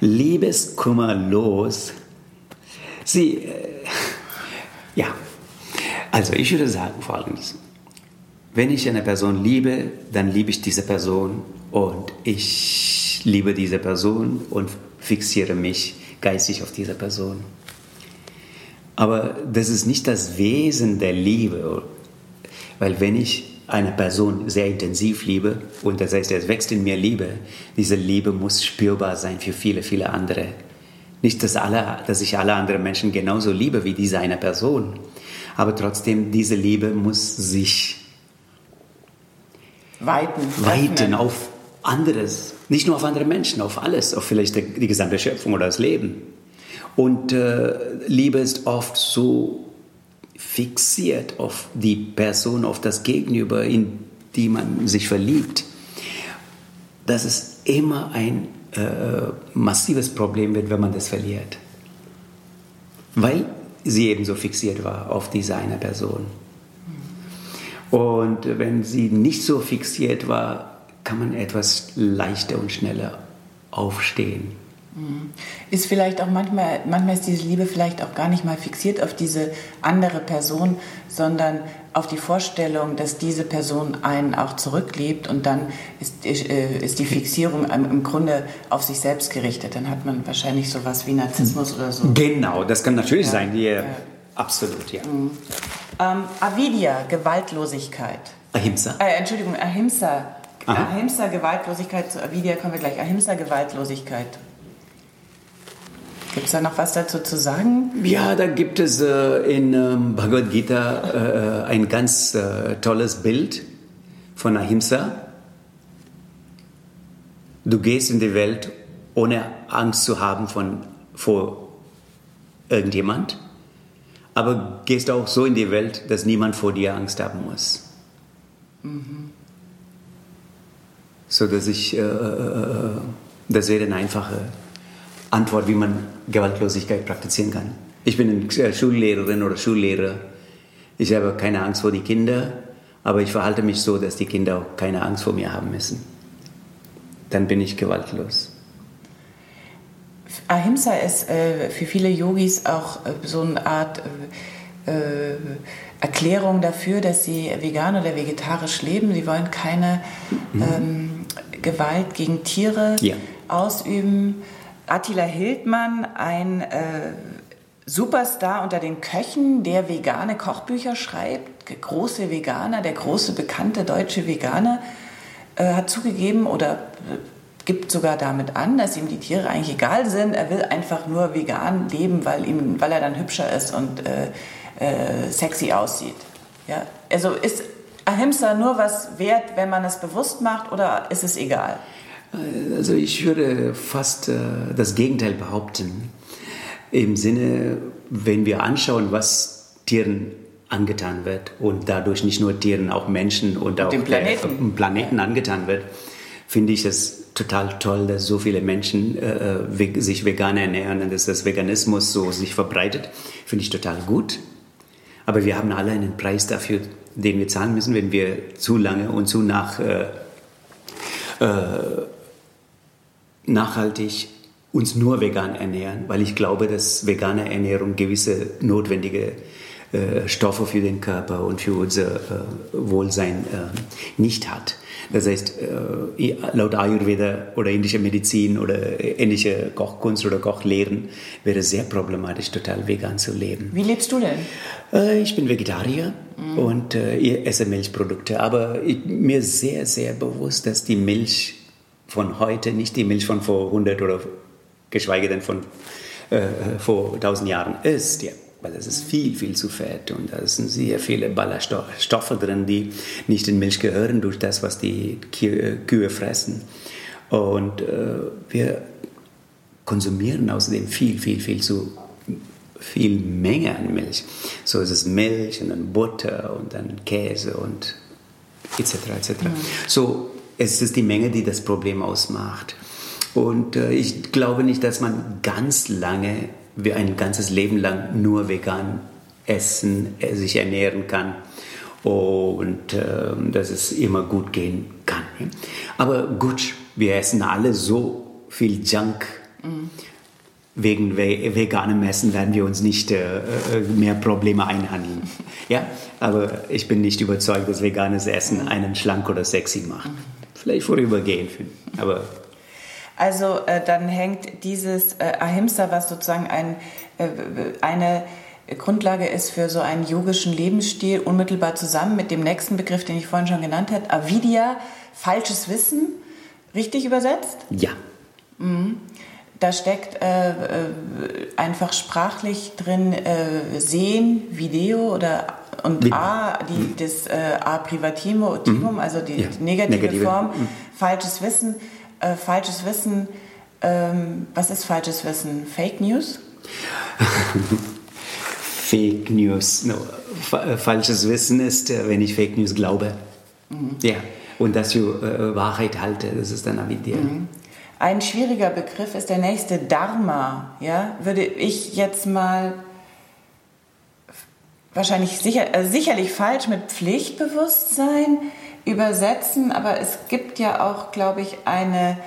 Liebeskummer los. Sie, äh, ja, also ich würde sagen folgendes. Wenn ich eine Person liebe, dann liebe ich diese Person und ich liebe diese Person und fixiere mich geistig auf diese Person. Aber das ist nicht das Wesen der Liebe, weil wenn ich eine Person sehr intensiv liebe und das heißt, es wächst in mir Liebe, diese Liebe muss spürbar sein für viele, viele andere. Nicht, dass, alle, dass ich alle anderen Menschen genauso liebe wie diese eine Person, aber trotzdem, diese Liebe muss sich weiten, weiten auf anderes, nicht nur auf andere Menschen, auf alles, auf vielleicht die, gesamte Schöpfung oder das Leben. Und äh, Liebe ist oft so fixiert auf die Person, auf das Gegenüber, in die man sich verliebt, dass es immer ein äh, massives Problem wird, wenn man das verliert. Weil sie eben so fixiert war auf diese eine Person. Und wenn sie nicht so fixiert war, kann man etwas leichter und schneller aufstehen. Mhm. Ist vielleicht auch manchmal, manchmal ist diese Liebe vielleicht auch gar nicht mal fixiert auf diese andere Person, sondern auf die Vorstellung, dass diese Person einen auch zurückliebt und dann ist, äh, ist die Fixierung im Grunde auf sich selbst gerichtet. Dann hat man wahrscheinlich sowas wie Narzissmus oder so. Genau, das kann natürlich ja. sein. Ja, ja. Absolut, ja. Mhm. Ähm, Avidya, Gewaltlosigkeit. Ahimsa. Äh, Entschuldigung, Ahimsa, Aha. Ahimsa, Gewaltlosigkeit, zu Avidya kommen wir gleich. Ahimsa, Gewaltlosigkeit. Gibt es da noch was dazu zu sagen? Ja, da gibt es äh, in ähm, Bhagavad Gita äh, ein ganz äh, tolles Bild von Ahimsa. Du gehst in die Welt, ohne Angst zu haben von, vor irgendjemand, aber gehst auch so in die Welt, dass niemand vor dir Angst haben muss. Mhm. So dass ich, äh, äh, äh das wäre eine einfache Antwort, wie man Gewaltlosigkeit praktizieren kann. Ich bin eine äh, Schullehrerin oder Schullehrer. Ich habe keine Angst vor den Kindern, aber ich verhalte mich so, dass die Kinder auch keine Angst vor mir haben müssen. Dann bin ich gewaltlos. Ahimsa ist äh, für viele Yogis auch äh, so eine Art äh, äh, Erklärung dafür, dass sie vegan oder vegetarisch leben. Sie wollen keine mhm. ähm, Gewalt gegen Tiere ja. ausüben. Attila Hildmann, ein äh, Superstar unter den Köchen, der vegane Kochbücher schreibt, große Veganer, der große bekannte deutsche Veganer, äh, hat zugegeben oder gibt sogar damit an, dass ihm die Tiere eigentlich egal sind. Er will einfach nur vegan leben, weil, ihm, weil er dann hübscher ist und äh, äh, sexy aussieht. Ja? Also ist Ahimsa nur was wert, wenn man es bewusst macht oder ist es egal? Also ich würde fast äh, das Gegenteil behaupten. Im Sinne, wenn wir anschauen, was Tieren angetan wird und dadurch nicht nur Tieren, auch Menschen und auch dem Planeten, äh, Planeten angetan wird, finde ich es total toll, dass so viele Menschen äh, äh sich vegan ernähren und dass das Veganismus so sich verbreitet. Finde ich total gut. Aber wir haben alle einen Preis dafür, den wir zahlen müssen, wenn wir zu lange und zu nach äh, äh, nachhaltig uns nur vegan ernähren, weil ich glaube, dass vegane Ernährung gewisse notwendige äh, Stoffe für den Körper und für unser äh, Wohlsein äh, nicht hat. Das heißt, äh, laut Ayurveda oder indischer Medizin oder ähnliche Kochkunst oder Kochlehren wäre es sehr problematisch, total vegan zu leben. Wie lebst du denn? Äh, ich bin Vegetarier mhm. und äh, esse Milchprodukte, aber ich, mir ist sehr, sehr bewusst, dass die Milch von heute, nicht die Milch von vor 100 oder geschweige denn von äh, vor 1000 Jahren ist. Ja, weil es ist viel, viel zu fett und da sind sehr viele Ballaststoffe drin, die nicht in Milch gehören durch das, was die Kühe fressen. Und äh, wir konsumieren außerdem viel, viel, viel zu viel Menge an Milch. So ist es Milch und dann Butter und dann Käse und etc. etc. Mhm. So es ist die Menge, die das Problem ausmacht. Und äh, ich glaube nicht, dass man ganz lange, wie ein ganzes Leben lang nur vegan essen, äh, sich ernähren kann und äh, dass es immer gut gehen kann. Aber gut, wir essen alle so viel Junk. Mhm. Wegen veganem Essen werden wir uns nicht äh, äh, mehr Probleme einhandeln. Ja, aber ich bin nicht überzeugt, dass veganes Essen einen schlank oder sexy macht. Mhm vielleicht vorübergehend. Aber also äh, dann hängt dieses äh, Ahimsa, was sozusagen ein, äh, eine Grundlage ist für so einen yogischen Lebensstil, unmittelbar zusammen mit dem nächsten Begriff, den ich vorhin schon genannt habe, Avidya, falsches Wissen, richtig übersetzt? Ja. Mhm. Da steckt äh, äh, einfach sprachlich drin äh, Sehen, Video oder und A, die, das äh, A Privatimum, mhm. also die, ja. negative, negative, Form, mhm. falsches Wissen. Äh, falsches Wissen, ähm, was ist falsches Wissen? Fake News? Fake News. No. Äh, falsches Wissen ist, äh, wenn ich Fake News glaube. Mhm. Ja. Und das für äh, Wahrheit halte, das ist dann Avidya. Mhm. Ein schwieriger Begriff ist der nächste Dharma. Ja? Würde ich jetzt mal wahrscheinlich sicher, äh, sicherlich falsch mit Pflichtbewusstsein übersetzen, aber es gibt ja auch, glaube ich, eine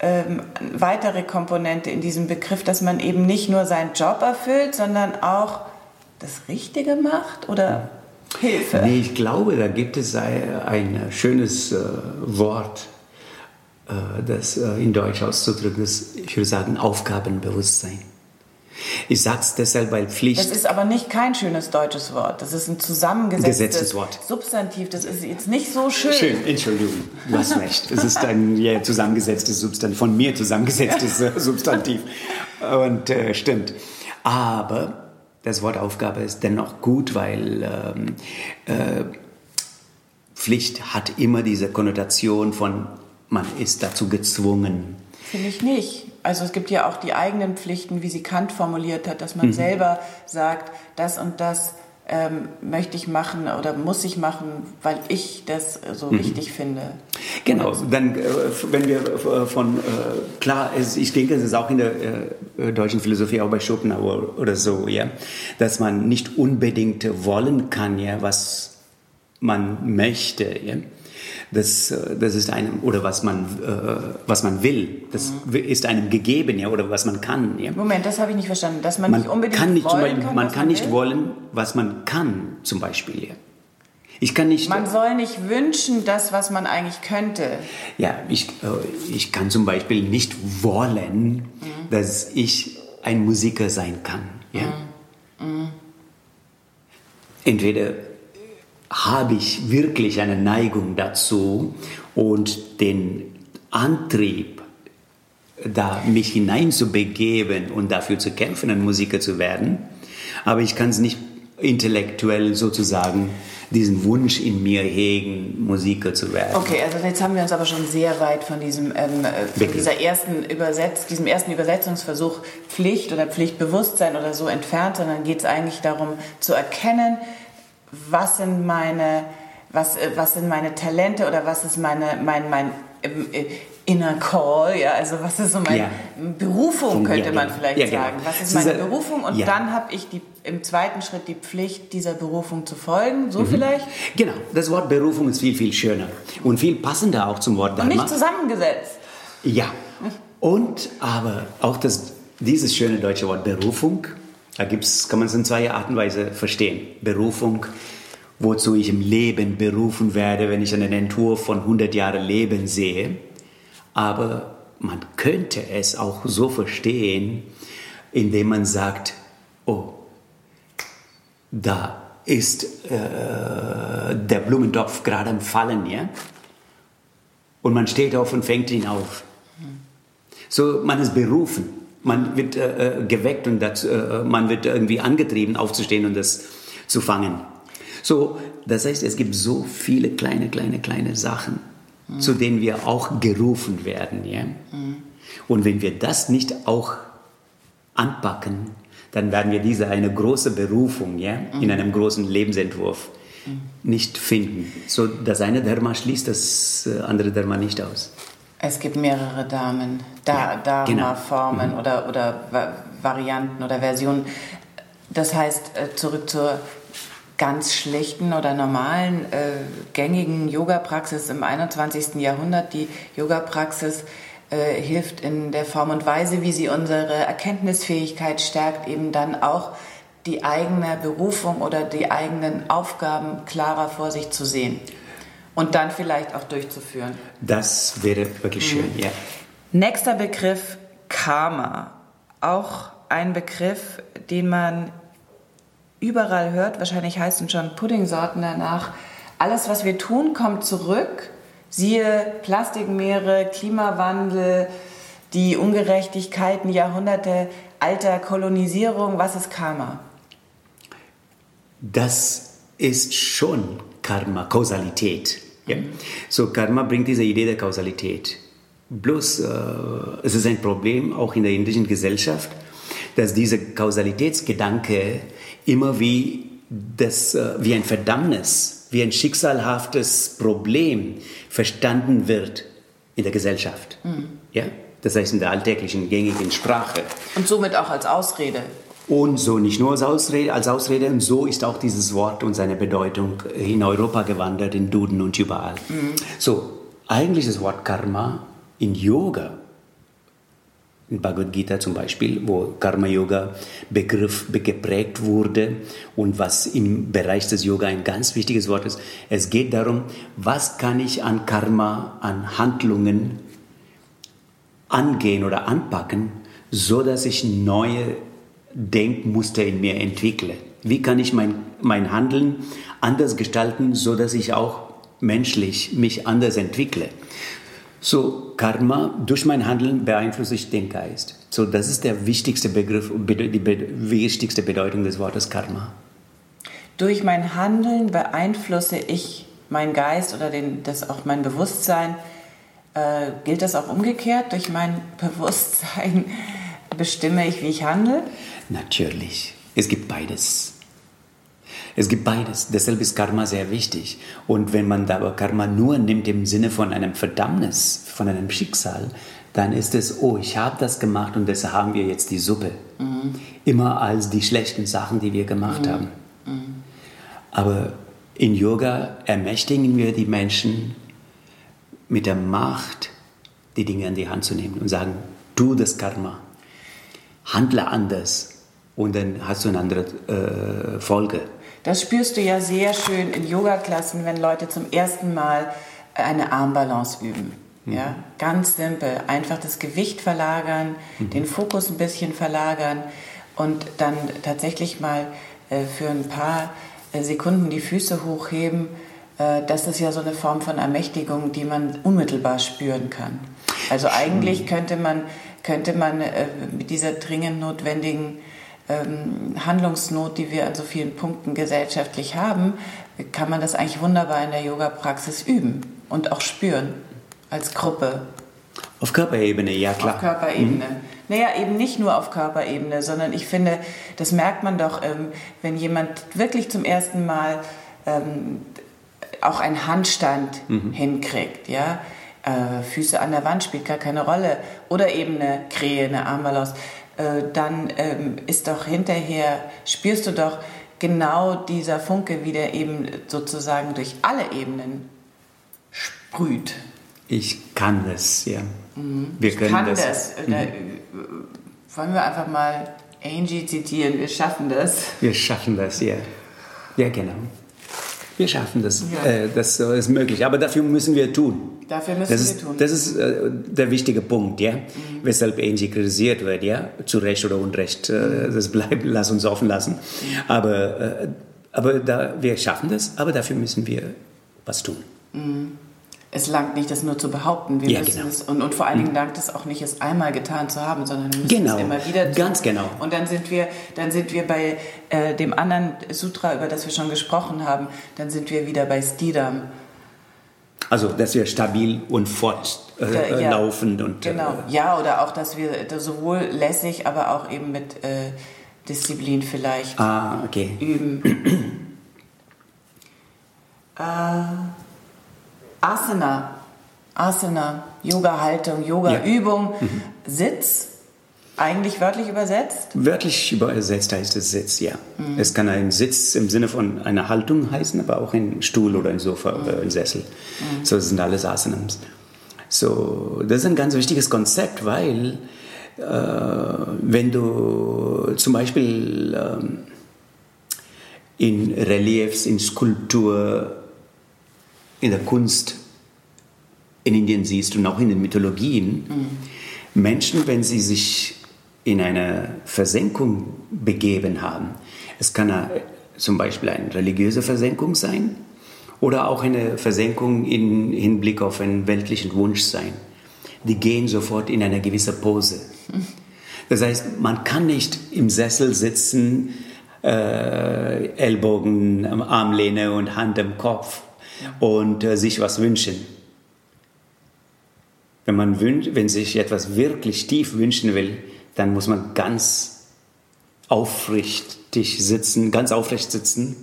ähm, weitere Komponente in diesem Begriff, dass man eben nicht nur seinen Job erfüllt, sondern auch das Richtige macht oder Hilfe. Nee, ich glaube, da gibt es ein schönes äh, Wort, äh, das äh, in Deutsch auszudrücken ist, ich würde sagen, Aufgabenbewusstsein. Ich sag's deshalb, weil Pflicht. Das ist aber nicht kein schönes deutsches Wort. Das ist ein zusammengesetztes Gesetztes Wort. Substantiv. Das ist jetzt nicht so schön. Schön, Entschuldigung, du hast recht. Es ist ein ja, zusammengesetztes Substantiv, von mir zusammengesetztes Substantiv. Und äh, stimmt. Aber das Wort Aufgabe ist dennoch gut, weil ähm, äh, Pflicht hat immer diese Konnotation von man ist dazu gezwungen. Finde ich nicht. Also es gibt ja auch die eigenen Pflichten, wie sie Kant formuliert hat, dass man mhm. selber sagt, das und das ähm, möchte ich machen oder muss ich machen, weil ich das so mhm. wichtig finde. Genau, dann äh, wenn wir äh, von, äh, klar, es, ich denke, es ist auch in der deutschen Philosophie, auch bei Schopenhauer oder so, ja, dass man nicht unbedingt wollen kann, ja, was man möchte, ja das, äh, das ist einem, oder was man, äh, was man will, das mhm. ist einem gegeben, ja, oder was man kann. Ja. Moment, das habe ich nicht verstanden, dass man, man nicht unbedingt kann nicht, wollen Beispiel, kann, Man kann man nicht will? wollen, was man kann, zum Beispiel, ja. Ich kann nicht. Man soll nicht wünschen, das, was man eigentlich könnte. Ja, ich, äh, ich kann zum Beispiel nicht wollen, mhm. dass ich ein Musiker sein kann. Ja? Mhm. Mhm. Entweder habe ich wirklich eine Neigung dazu und den Antrieb, da mich hineinzubegeben und dafür zu kämpfen, ein Musiker zu werden. Aber ich kann es nicht intellektuell sozusagen diesen Wunsch in mir hegen, Musiker zu werden. Okay, also jetzt haben wir uns aber schon sehr weit von diesem ähm, äh, von dieser ersten Übersetz diesem ersten Übersetzungsversuch Pflicht oder Pflichtbewusstsein oder so entfernt, sondern geht es eigentlich darum zu erkennen, was sind meine, was, äh, was sind meine Talente oder was ist meine, mein, mein äh, inner call, ja, also was ist so meine ja. Berufung, könnte ja, man genau. vielleicht ja, genau. sagen. Was ist meine Berufung? Und dann habe ich die, im zweiten Schritt die Pflicht, dieser Berufung zu folgen, so mhm. vielleicht? Genau, das Wort Berufung ist viel, viel schöner und viel passender auch zum Wort Dharma. Und nicht zusammengesetzt. Ja, und aber auch das, dieses schöne deutsche Wort Berufung da gibt's, kann man es in zwei Arten und Weise verstehen. Berufung, wozu ich im Leben berufen werde, wenn ich einen Entwurf von 100 Jahren Leben sehe. Aber man könnte es auch so verstehen, indem man sagt, oh, da ist äh, der Blumentopf gerade am Fallen, ja? Und man steht auf und fängt ihn auf. So, man ist berufen man wird äh, äh, geweckt und das, äh, man wird irgendwie angetrieben, aufzustehen und das zu fangen. So, das heißt, es gibt so viele kleine, kleine, kleine Sachen, mhm. zu denen wir auch gerufen werden. Ja? Mhm. Und wenn wir das nicht auch anpacken, dann werden wir diese eine große Berufung ja, mhm. in einem großen Lebensentwurf mhm. nicht finden. So, das eine Dharma schließt das äh, andere Dharma nicht aus. Es gibt mehrere Damen, da, ja, Dharma-Formen genau. mhm. oder, oder Varianten oder Versionen. Das heißt, äh, zurück zur ganz schlechten oder normalen, äh, gängigen Yoga-Praxis im 21. Jahrhundert. Die Yoga-Praxis äh, hilft in der Form und Weise, wie sie unsere Erkenntnisfähigkeit stärkt, eben dann auch die eigene Berufung oder die eigenen Aufgaben klarer vor sich zu sehen. Und dann vielleicht auch durchzuführen. Das wäre wirklich schön, mhm. ja. Nächster Begriff Karma. Auch ein Begriff, den man überall hört. Wahrscheinlich heißen schon Puddingsorten danach. Alles, was wir tun, kommt zurück. Siehe Plastikmeere, Klimawandel, die Ungerechtigkeiten, Jahrhunderte alter Kolonisierung. Was ist Karma? Das ist schon Karma, Kausalität. Ja? So, Karma bringt diese Idee der Kausalität. Bloß, äh, es ist ein Problem auch in der indischen Gesellschaft, dass dieser Kausalitätsgedanke immer wie, das, äh, wie ein Verdammnis, wie ein schicksalhaftes Problem verstanden wird in der Gesellschaft. Mhm. Ja? Das heißt in der alltäglichen, gängigen Sprache. Und somit auch als Ausrede. Und so nicht nur als Ausrede, als Ausrede, und so ist auch dieses Wort und seine Bedeutung in Europa gewandert, in Duden und überall. Mhm. So, eigentlich das Wort Karma in Yoga, in Bhagavad Gita zum Beispiel, wo Karma-Yoga-Begriff geprägt wurde und was im Bereich des Yoga ein ganz wichtiges Wort ist. Es geht darum, was kann ich an Karma, an Handlungen angehen oder anpacken, so dass ich neue Denkmuster in mir entwickle. Wie kann ich mein, mein Handeln anders gestalten, so dass ich auch menschlich mich anders entwickle? So, Karma, durch mein Handeln beeinflusse ich den Geist. So, das ist der wichtigste Begriff, die wichtigste Bedeutung des Wortes Karma. Durch mein Handeln beeinflusse ich meinen Geist oder den, das auch mein Bewusstsein. Äh, gilt das auch umgekehrt? Durch mein Bewusstsein bestimme ich, wie ich handle? Natürlich. Es gibt beides. Es gibt beides. Deshalb ist Karma sehr wichtig. Und wenn man aber Karma nur nimmt im Sinne von einem Verdammnis, von einem Schicksal, dann ist es, oh, ich habe das gemacht und deshalb haben wir jetzt die Suppe. Mhm. Immer als die schlechten Sachen, die wir gemacht mhm. haben. Mhm. Aber in Yoga ermächtigen wir die Menschen mit der Macht, die Dinge in die Hand zu nehmen und sagen, tu das Karma, handle anders und dann hast du eine andere äh, Folge. Das spürst du ja sehr schön in Yoga-Klassen, wenn Leute zum ersten Mal eine Armbalance üben. Mhm. Ja, ganz simpel. Einfach das Gewicht verlagern, mhm. den Fokus ein bisschen verlagern und dann tatsächlich mal äh, für ein paar äh, Sekunden die Füße hochheben. Äh, das ist ja so eine Form von Ermächtigung, die man unmittelbar spüren kann. Also eigentlich könnte man, könnte man äh, mit dieser dringend notwendigen ähm, Handlungsnot, die wir an so vielen Punkten gesellschaftlich haben, kann man das eigentlich wunderbar in der Yoga-Praxis üben und auch spüren als Gruppe. Auf Körperebene, ja klar. Auf Körperebene. Mhm. Naja, eben nicht nur auf Körperebene, sondern ich finde, das merkt man doch, ähm, wenn jemand wirklich zum ersten Mal ähm, auch einen Handstand mhm. hinkriegt, ja. Äh, Füße an der Wand spielt gar keine Rolle. Oder eben eine Krähe, eine Armbalance äh, dann ähm, ist doch hinterher, spürst du doch genau dieser Funke, wie der eben sozusagen durch alle Ebenen sprüht. Ich kann das, ja. Mhm. Wir können ich kann das. das. Mhm. Da, äh, wollen wir einfach mal Angie zitieren, wir schaffen das. Wir schaffen das, ja. Ja, genau. Wir schaffen das. Ja. Äh, das ist möglich. Aber dafür müssen wir tun. Dafür müssen das wir ist, tun. Das ist äh, der wichtige Punkt, ja? Mhm. weshalb Angie kritisiert wird, ja, zu Recht oder Unrecht. Äh, mhm. das bleibt, lass uns offen lassen. Mhm. Aber, äh, aber da, wir schaffen das, aber dafür müssen wir was tun. Mhm es langt nicht, das nur zu behaupten. Wir ja, müssen genau. es, und, und vor allen Dingen mhm. langt es auch nicht, es einmal getan zu haben, sondern wir müssen genau. es immer wieder tun. Ganz genau. Und dann sind wir, dann sind wir bei äh, dem anderen Sutra, über das wir schon gesprochen haben, dann sind wir wieder bei Stidam. Also, dass wir stabil und fortlaufend äh, ja, und. Genau, äh, ja, oder auch, dass wir sowohl lässig, aber auch eben mit äh, Disziplin vielleicht ah, okay. üben. äh, Asana, Asana, Yoga-Haltung, Yoga-Übung, ja. mhm. Sitz, eigentlich wörtlich übersetzt? Wörtlich übersetzt heißt es Sitz, ja. Mhm. Es kann ein Sitz im Sinne von einer Haltung heißen, aber auch ein Stuhl oder ein Sofa mhm. oder ein Sessel. Mhm. So, das sind alles Asanams. So, das ist ein ganz wichtiges Konzept, weil äh, wenn du zum Beispiel äh, in Reliefs, in Skulptur, in der Kunst in Indien siehst und auch in den Mythologien, mhm. Menschen, wenn sie sich in eine Versenkung begeben haben, es kann zum Beispiel eine religiöse Versenkung sein oder auch eine Versenkung im Hinblick auf einen weltlichen Wunsch sein. Die gehen sofort in eine gewisse Pose. Das heißt, man kann nicht im Sessel sitzen, äh, Ellbogen, Armlehne und Hand im Kopf und äh, sich was wünschen. Wenn man wünscht, wenn sich etwas wirklich tief wünschen will, dann muss man ganz aufrichtig sitzen, ganz aufrecht sitzen.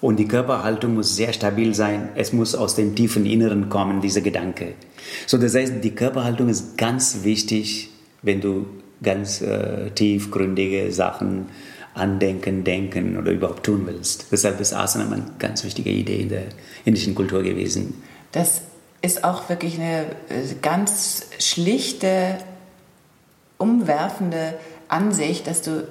Und die Körperhaltung muss sehr stabil sein. Es muss aus dem tiefen Inneren kommen, dieser Gedanke. So, das heißt, die Körperhaltung ist ganz wichtig, wenn du ganz äh, tiefgründige Sachen andenken, denken oder überhaupt tun willst. Deshalb ist Asana eine ganz wichtige Idee in der indischen Kultur gewesen. Das ist auch wirklich eine äh, ganz schlichte, umwerfende Ansicht, dass du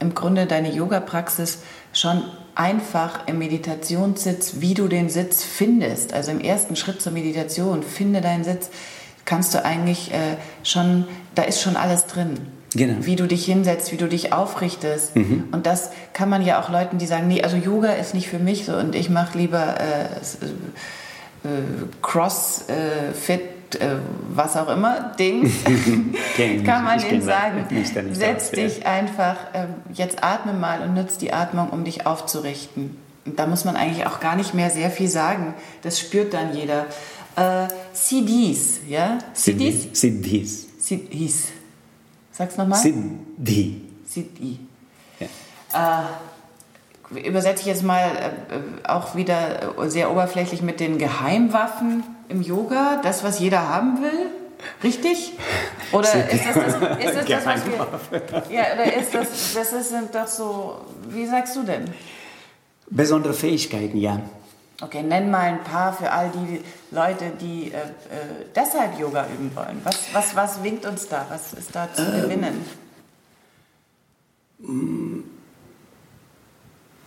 im Grunde deine Yoga-Praxis schon einfach im Meditationssitz, wie du den Sitz findest. Also im ersten Schritt zur Meditation, finde deinen Sitz, kannst du eigentlich äh, schon, da ist schon alles drin. Genau. Wie du dich hinsetzt, wie du dich aufrichtest. Mhm. Und das kann man ja auch Leuten, die sagen, nee, also Yoga ist nicht für mich so und ich mache lieber äh, äh, Crossfit, äh, was auch immer, Ding. kann man ihnen sagen, setz dich einfach, ähm, jetzt atme mal und nutz die Atmung, um dich aufzurichten. Und da muss man eigentlich auch gar nicht mehr sehr viel sagen. Das spürt dann jeder. Äh, CDs, ja? CDs? CDs. CDs. Sag's nochmal. Siddhi. Siddhi. Ja. Äh, übersetze ich jetzt mal äh, auch wieder sehr oberflächlich mit den Geheimwaffen im Yoga, das, was jeder haben will. Richtig? Oder ist das das, ist das, das was wir. Ja, oder ist das, das sind doch so. Wie sagst du denn? Besondere Fähigkeiten, ja. Okay, nenn mal ein paar für all die Leute, die äh, äh, deshalb Yoga üben wollen. Was, was, was winkt uns da? Was ist da zu ähm, gewinnen?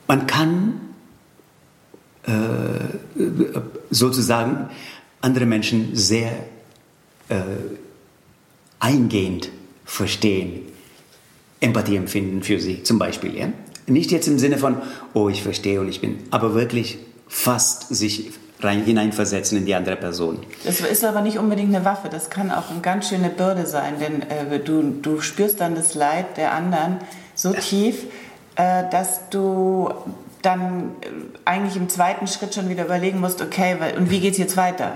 Man kann äh, sozusagen andere Menschen sehr äh, eingehend verstehen, Empathie empfinden für sie zum Beispiel. Ja? Nicht jetzt im Sinne von, oh, ich verstehe und ich bin, aber wirklich fast sich rein hineinversetzen in die andere Person. Das ist aber nicht unbedingt eine Waffe, das kann auch eine ganz schöne Bürde sein, denn äh, du, du spürst dann das Leid der anderen so tief, äh, dass du dann eigentlich im zweiten Schritt schon wieder überlegen musst, okay, und wie geht es jetzt weiter?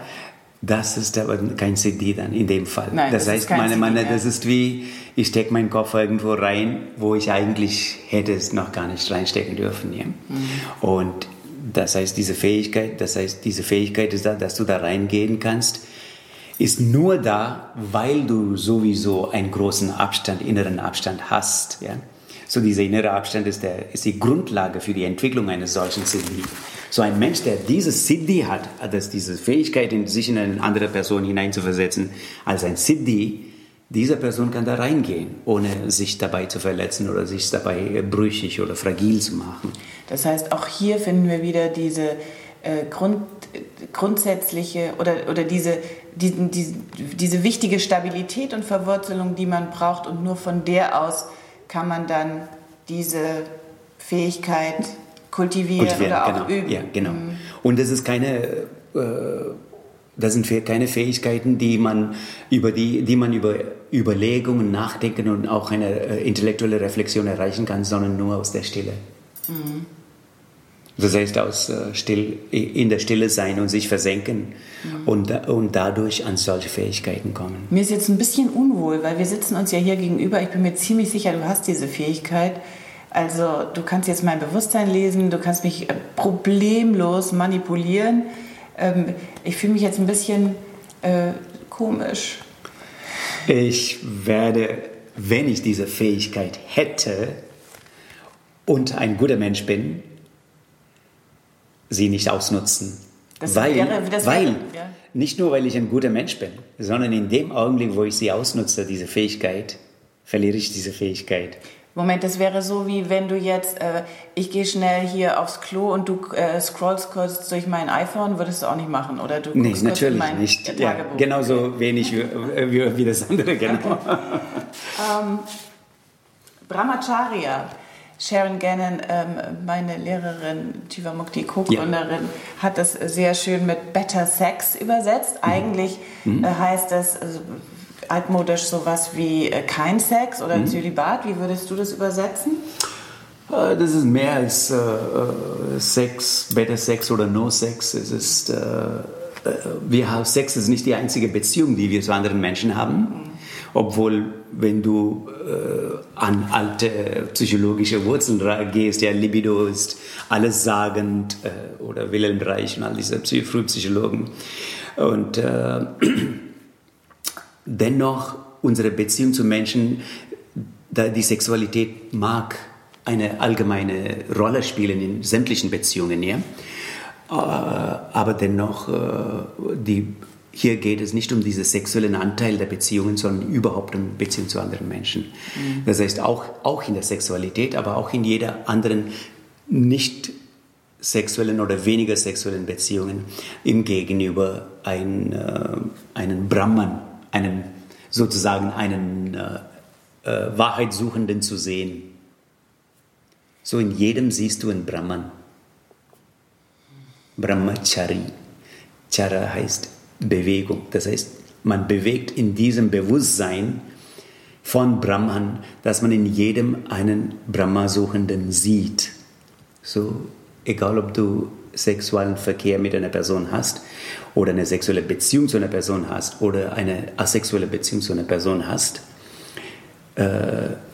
Das ist aber kein CD dann in dem Fall. Nein, das, das heißt, meine, meine, das ist wie, ich stecke meinen Kopf irgendwo rein, wo ich eigentlich hätte es noch gar nicht reinstecken dürfen. Ja? Mhm. Und das heißt, diese Fähigkeit, das heißt, diese Fähigkeit ist da, dass du da reingehen kannst, ist nur da, weil du sowieso einen großen Abstand, inneren Abstand hast. Ja? So dieser innere Abstand ist, der, ist die Grundlage für die Entwicklung eines solchen Siddhi. So ein Mensch, der dieses Siddhi hat, dass diese Fähigkeit, in sich in eine andere Person hineinzuversetzen, als ein Siddhi, diese Person kann da reingehen, ohne sich dabei zu verletzen oder sich dabei brüchig oder fragil zu machen. Das heißt, auch hier finden wir wieder diese äh, Grund, grundsätzliche oder, oder diese, die, die, diese wichtige Stabilität und Verwurzelung, die man braucht. Und nur von der aus kann man dann diese Fähigkeit kultivieren, kultivieren oder auch genau. üben. Ja, genau. Mhm. Und das ist keine... Äh, das sind keine Fähigkeiten, die man über die, die man über Überlegungen, Nachdenken und auch eine äh, intellektuelle Reflexion erreichen kann, sondern nur aus der Stille. Mhm. Das heißt, aus äh, still, in der Stille sein und sich versenken mhm. und, und dadurch an solche Fähigkeiten kommen. Mir ist jetzt ein bisschen unwohl, weil wir sitzen uns ja hier gegenüber. Ich bin mir ziemlich sicher, du hast diese Fähigkeit. Also du kannst jetzt mein Bewusstsein lesen, du kannst mich äh, problemlos manipulieren. Ähm, ich fühle mich jetzt ein bisschen äh, komisch. Ich werde, wenn ich diese Fähigkeit hätte und ein guter Mensch bin, sie nicht ausnutzen. Das weil, wäre, das weil wäre, ja. nicht nur, weil ich ein guter Mensch bin, sondern in dem Augenblick, wo ich sie ausnutze, diese Fähigkeit, verliere ich diese Fähigkeit. Moment, das wäre so wie wenn du jetzt, äh, ich gehe schnell hier aufs Klo und du äh, scrollst kurz durch mein iPhone, würdest du auch nicht machen, oder du guckst nee, natürlich nicht. Ja, genauso wenig wie, wie, wie, das andere, genau. Okay. ähm, Brahmacharya, Sharon Gannon, ähm, meine Lehrerin, Tivamukti Co-Gründerin, ja. hat das sehr schön mit Better Sex übersetzt. Mhm. Eigentlich mhm. Äh, heißt das also, altmodisch sowas wie äh, kein Sex oder mhm. Zölibat. Wie würdest du das übersetzen? Äh, das ist mehr als äh, äh, Sex, Better Sex oder No Sex. Es ist, äh, wir haben Sex ist nicht die einzige Beziehung, die wir zu anderen Menschen haben. Mhm obwohl, wenn du äh, an alte psychologische Wurzeln gehst, ja, Libido ist allessagend oder Wilhelm Reich und all diese Psy Frühpsychologen. Und dennoch unsere Beziehung zu Menschen, da die Sexualität mag eine allgemeine Rolle spielen in sämtlichen Beziehungen, ja. Äh, aber dennoch äh, die hier geht es nicht um diesen sexuellen Anteil der Beziehungen, sondern überhaupt um Beziehung zu anderen Menschen. Mhm. Das heißt, auch, auch in der Sexualität, aber auch in jeder anderen nicht sexuellen oder weniger sexuellen Beziehungen im Gegenüber ein, äh, einen Brahman, einen sozusagen einen, äh, äh, Wahrheitssuchenden zu sehen. So in jedem siehst du einen Brahman. Brahmachari. Chara heißt Bewegung. Das heißt, man bewegt in diesem Bewusstsein von Brahman, dass man in jedem einen Brahma-Suchenden sieht. So, egal ob du sexuellen Verkehr mit einer Person hast oder eine sexuelle Beziehung zu einer Person hast oder eine asexuelle Beziehung zu einer Person hast, äh,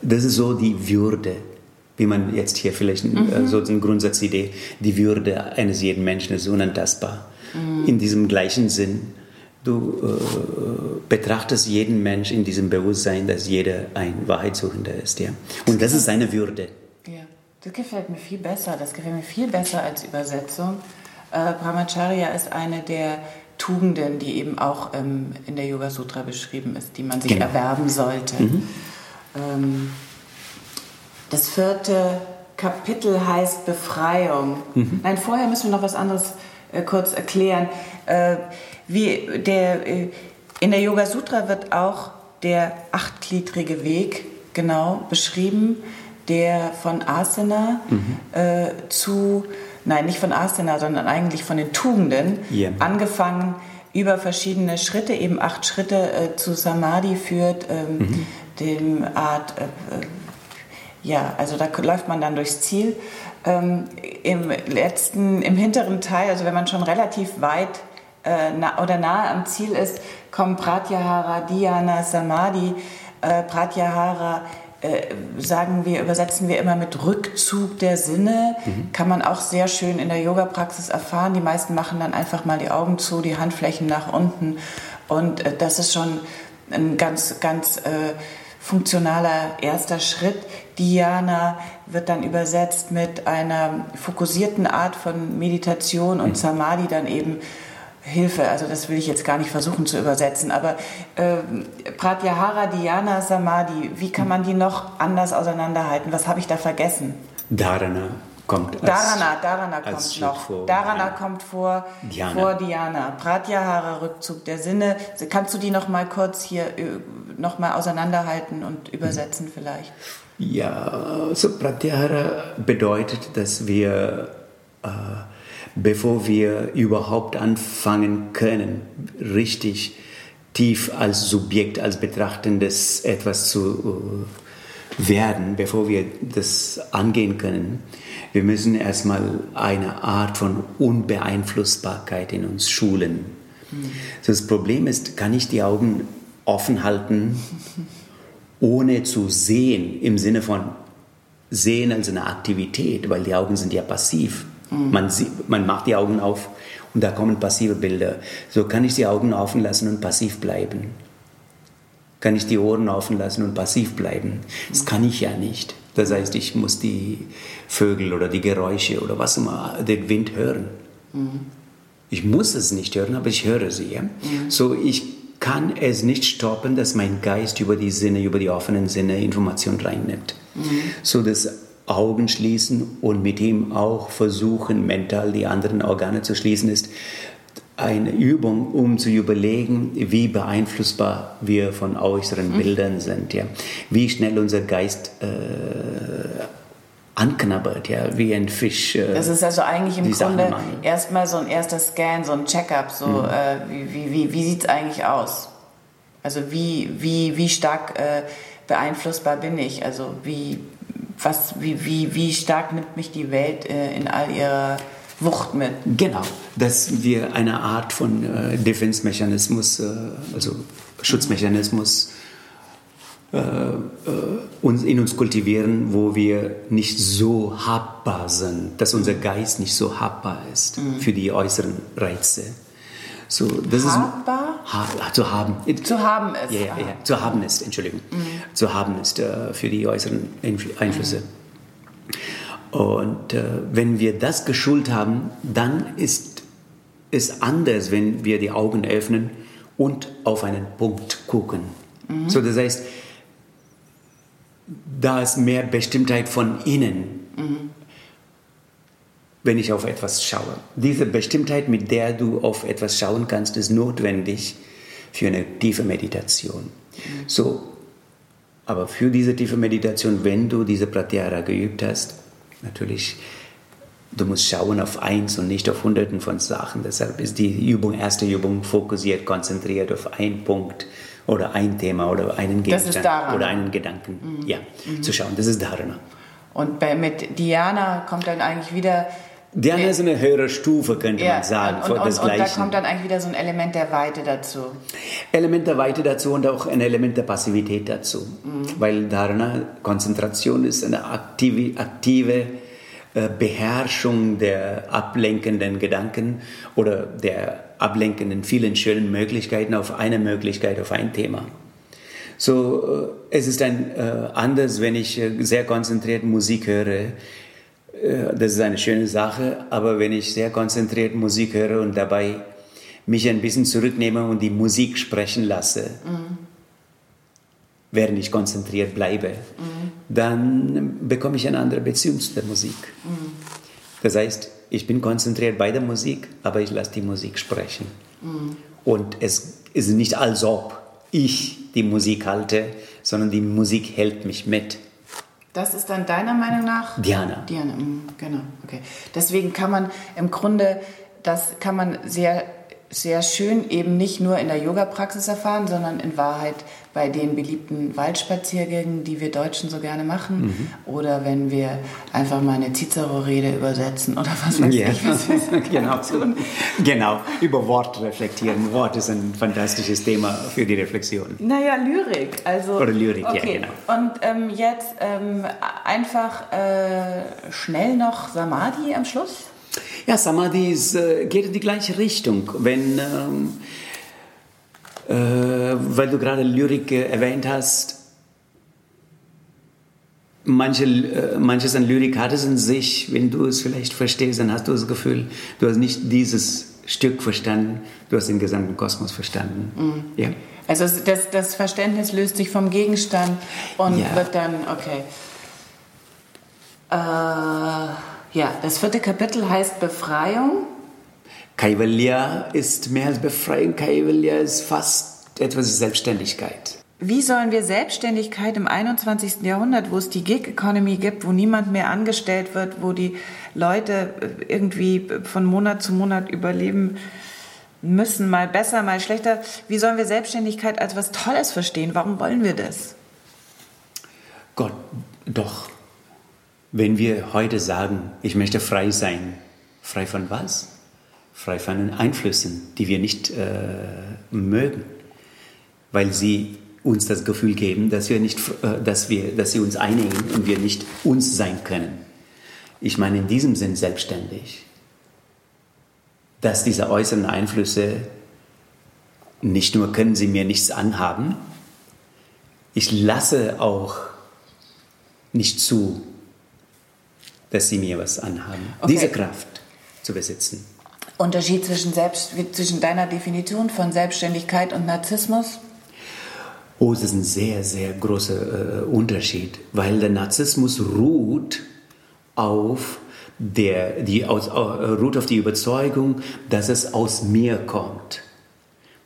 das ist so die Würde, wie man jetzt hier vielleicht äh, mhm. so eine Grundsatzidee, die Würde eines jeden Menschen ist unantastbar. Mhm. In diesem gleichen Sinn, du äh, betrachtest jeden Mensch in diesem Bewusstsein, dass jeder ein Wahrheitssuchender ist. Ja? Und das ist seine Würde. Das gefällt mir viel besser. Das gefällt mir viel besser als Übersetzung. Äh, Brahmacharya ist eine der Tugenden, die eben auch ähm, in der Yoga Sutra beschrieben ist, die man sich genau. erwerben sollte. Mhm. Ähm, das vierte Kapitel heißt Befreiung. Mhm. Nein, vorher müssen wir noch was anderes äh, kurz erklären. Äh, wie der, äh, in der Yoga Sutra wird auch der achtgliedrige Weg genau beschrieben, der von Asana mhm. äh, zu, nein, nicht von Asana, sondern eigentlich von den Tugenden, yeah. angefangen über verschiedene Schritte, eben acht Schritte äh, zu Samadhi führt, ähm, mhm. dem Art äh, ja, also da läuft man dann durchs Ziel. Ähm, Im letzten, im hinteren Teil, also wenn man schon relativ weit äh, na, oder nahe am Ziel ist, kommen Pratyahara, Dhyana, Samadhi. Äh, Pratyahara äh, sagen wir, übersetzen wir immer mit Rückzug der Sinne. Mhm. Kann man auch sehr schön in der Yoga-Praxis erfahren. Die meisten machen dann einfach mal die Augen zu, die Handflächen nach unten. Und äh, das ist schon ein ganz, ganz äh, funktionaler erster Schritt. Dhyana wird dann übersetzt mit einer fokussierten Art von Meditation und mhm. Samadhi dann eben Hilfe. Also das will ich jetzt gar nicht versuchen zu übersetzen, aber äh, Pratyahara, Dhyana, Samadhi, wie kann man die noch anders auseinanderhalten? Was habe ich da vergessen? Dharana kommt als, Dharana, Dharana kommt noch. Vor, Dharana ja. kommt vor Dhyana. vor Dhyana. Pratyahara, Rückzug der Sinne. Kannst du die noch mal kurz hier äh, noch mal auseinanderhalten und übersetzen mhm. vielleicht? Ja, so Pratyahara bedeutet, dass wir, äh, bevor wir überhaupt anfangen können, richtig tief als Subjekt, als Betrachtendes etwas zu äh, werden, bevor wir das angehen können, wir müssen erstmal eine Art von Unbeeinflussbarkeit in uns schulen. Mhm. das Problem ist, kann ich die Augen offen halten, ohne zu sehen, im Sinne von sehen als eine Aktivität, weil die Augen sind ja passiv. Mhm. Man, sieht, man macht die Augen auf und da kommen passive Bilder. So kann ich die Augen offen lassen und passiv bleiben. Kann ich die Ohren offen lassen und passiv bleiben. Das kann ich ja nicht. Das heißt, ich muss die Vögel oder die Geräusche oder was immer, den Wind hören. Mhm. Ich muss es nicht hören, aber ich höre sie. Ja? Mhm. So, ich kann es nicht stoppen, dass mein Geist über die Sinne, über die offenen Sinne Information reinnimmt. Mhm. So, das Augen schließen und mit ihm auch versuchen, mental die anderen Organe zu schließen, ist eine Übung, um zu überlegen, wie beeinflussbar wir von äußeren mhm. Bildern sind, ja. Wie schnell unser Geist äh, anknabbert, ja, wie ein Fisch. Äh, das ist also eigentlich im Grunde erstmal so ein erster Scan, so ein Checkup, so mhm. äh, wie, wie, wie, wie sieht es eigentlich aus? Also wie, wie, wie stark äh, beeinflussbar bin ich? Also wie, was, wie, wie, wie stark nimmt mich die Welt äh, in all ihrer Wucht mit. Genau, dass wir eine Art von äh, Defense-Mechanismus, äh, also Schutzmechanismus äh, äh, uns, in uns kultivieren, wo wir nicht so habbar sind, dass unser Geist nicht so habbar ist mhm. für die äußeren Reize. So, das habbar? Ist, ha, zu haben. Zu haben ist. Ja, ja, ja, zu haben ist, Entschuldigung. Mhm. Zu haben ist äh, für die äußeren Einflüsse. Mhm. Und äh, wenn wir das geschult haben, dann ist es anders, wenn wir die Augen öffnen und auf einen Punkt gucken. Mhm. So, das heißt, da ist mehr Bestimmtheit von innen, mhm. Wenn ich auf etwas schaue. Diese Bestimmtheit, mit der du auf etwas schauen kannst, ist notwendig für eine tiefe Meditation. Mhm. So, Aber für diese tiefe Meditation, wenn du diese Pratyahara geübt hast, natürlich, du musst schauen auf eins und nicht auf hunderten von Sachen. Deshalb ist die Übung, erste Übung fokussiert, konzentriert auf einen Punkt oder ein Thema oder einen Gegenstand oder einen Gedanken. Mhm. Ja, mhm. zu schauen, das ist Dharana. Und bei, mit Dhyana kommt dann eigentlich wieder Dhyana ist eine höhere Stufe, könnte ja, man sagen. Und, und, und, und, da kommt dann eigentlich wieder so ein Element der Weite dazu. Element der Weite dazu und auch ein Element der Passivität dazu. Mhm. Weil Dharana, Konzentration ist eine aktive, aktive äh, Beherrschung der ablenkenden Gedanken oder der ablenkenden vielen schönen Möglichkeiten auf eine Möglichkeit, auf ein Thema. So, äh, es ist ein äh, anders, wenn ich äh, sehr konzentriert Musik höre das ist eine schöne Sache, aber wenn ich sehr konzentriert Musik höre und dabei mich ein bisschen zurücknehme und die Musik sprechen lasse, mhm. während ich konzentriert bleibe, mhm. dann bekomme ich eine andere Beziehung zu der Musik. Mhm. Das heißt, ich bin konzentriert bei der Musik, aber ich lasse die Musik sprechen. Mhm. Und es ist nicht als ob ich die Musik halte, sondern die Musik hält mich mit. Das ist dann deiner Meinung nach? Diana. Diana, mm, genau, okay. Deswegen kann man im Grunde, das kann man sehr sehr schön eben nicht nur in der Yoga-Praxis erfahren, sondern in Wahrheit bei den beliebten Waldspaziergängen, die wir Deutschen so gerne machen. Mhm. Oder wenn wir einfach mal eine Cicero-Rede übersetzen oder was weiß yeah. ich. Was wir genau. Tun. genau, über Wort reflektieren. Wort ist ein fantastisches Thema für die Reflexion. Naja, Lyrik. Also, oder Lyrik, okay. ja, genau. Und ähm, jetzt ähm, einfach äh, schnell noch Samadhi am Schluss. Ja, Samadhi ist, äh, geht in die gleiche Richtung. Wenn, ähm, äh, weil du gerade Lyrik äh, erwähnt hast, manche, äh, manches an Lyrik hat es in sich. Wenn du es vielleicht verstehst, dann hast du das Gefühl, du hast nicht dieses Stück verstanden, du hast den gesamten Kosmos verstanden. Mhm. Ja. Also das, das Verständnis löst sich vom Gegenstand und ja. wird dann, okay. Äh, ja, das vierte Kapitel heißt Befreiung. Kaivalya ist mehr als Befreiung. Kaivalya ist fast etwas Selbstständigkeit. Wie sollen wir Selbstständigkeit im 21. Jahrhundert, wo es die Gig Economy gibt, wo niemand mehr angestellt wird, wo die Leute irgendwie von Monat zu Monat überleben müssen, mal besser, mal schlechter, wie sollen wir Selbstständigkeit als was Tolles verstehen? Warum wollen wir das? Gott, doch. Wenn wir heute sagen, ich möchte frei sein, frei von was? Frei von Einflüssen, die wir nicht äh, mögen, weil sie uns das Gefühl geben, dass wir nicht, äh, dass wir, dass sie uns einnehmen und wir nicht uns sein können. Ich meine in diesem Sinn selbstständig, dass diese äußeren Einflüsse nicht nur können sie mir nichts anhaben, ich lasse auch nicht zu, dass sie mir was anhaben. Okay. Diese Kraft zu besitzen. Unterschied zwischen, Selbst, zwischen deiner Definition von Selbstständigkeit und Narzissmus? Oh, das ist ein sehr, sehr großer äh, Unterschied, weil der Narzissmus ruht auf der, die aus, äh, ruht auf die Überzeugung, dass es aus mir kommt.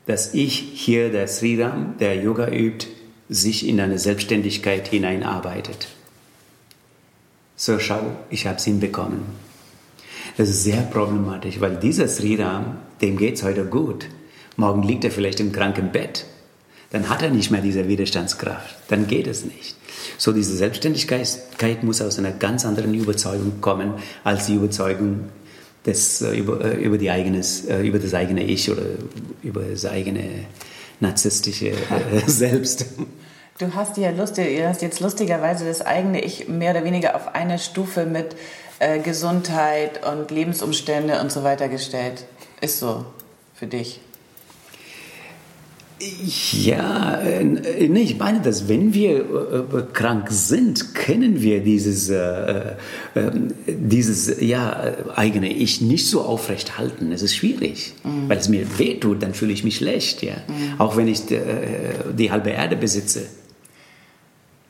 Dass ich hier, der Sriram, der Yoga übt, sich in eine Selbstständigkeit hineinarbeitet so schau, ich habe es hinbekommen. Das ist sehr problematisch, weil dieser Sriram, dem geht es heute gut. Morgen liegt er vielleicht im kranken Bett. Dann hat er nicht mehr diese Widerstandskraft. Dann geht es nicht. So diese Selbstständigkeit muss aus einer ganz anderen Überzeugung kommen, als die Überzeugung des, äh, über, äh, über, die eigenes, äh, über das eigene Ich oder über das eigene narzisstische Selbst. Du hast ja lustig, du hast jetzt lustigerweise das eigene Ich mehr oder weniger auf eine Stufe mit äh, Gesundheit und Lebensumstände und so weiter gestellt. Ist so für dich. Ja, äh, nee, ich meine, dass wenn wir äh, krank sind, können wir dieses, äh, äh, dieses ja, eigene Ich nicht so aufrecht halten. Es ist schwierig, mhm. weil es mir wehtut, dann fühle ich mich schlecht. Ja? Mhm. Auch wenn ich die, äh, die halbe Erde besitze.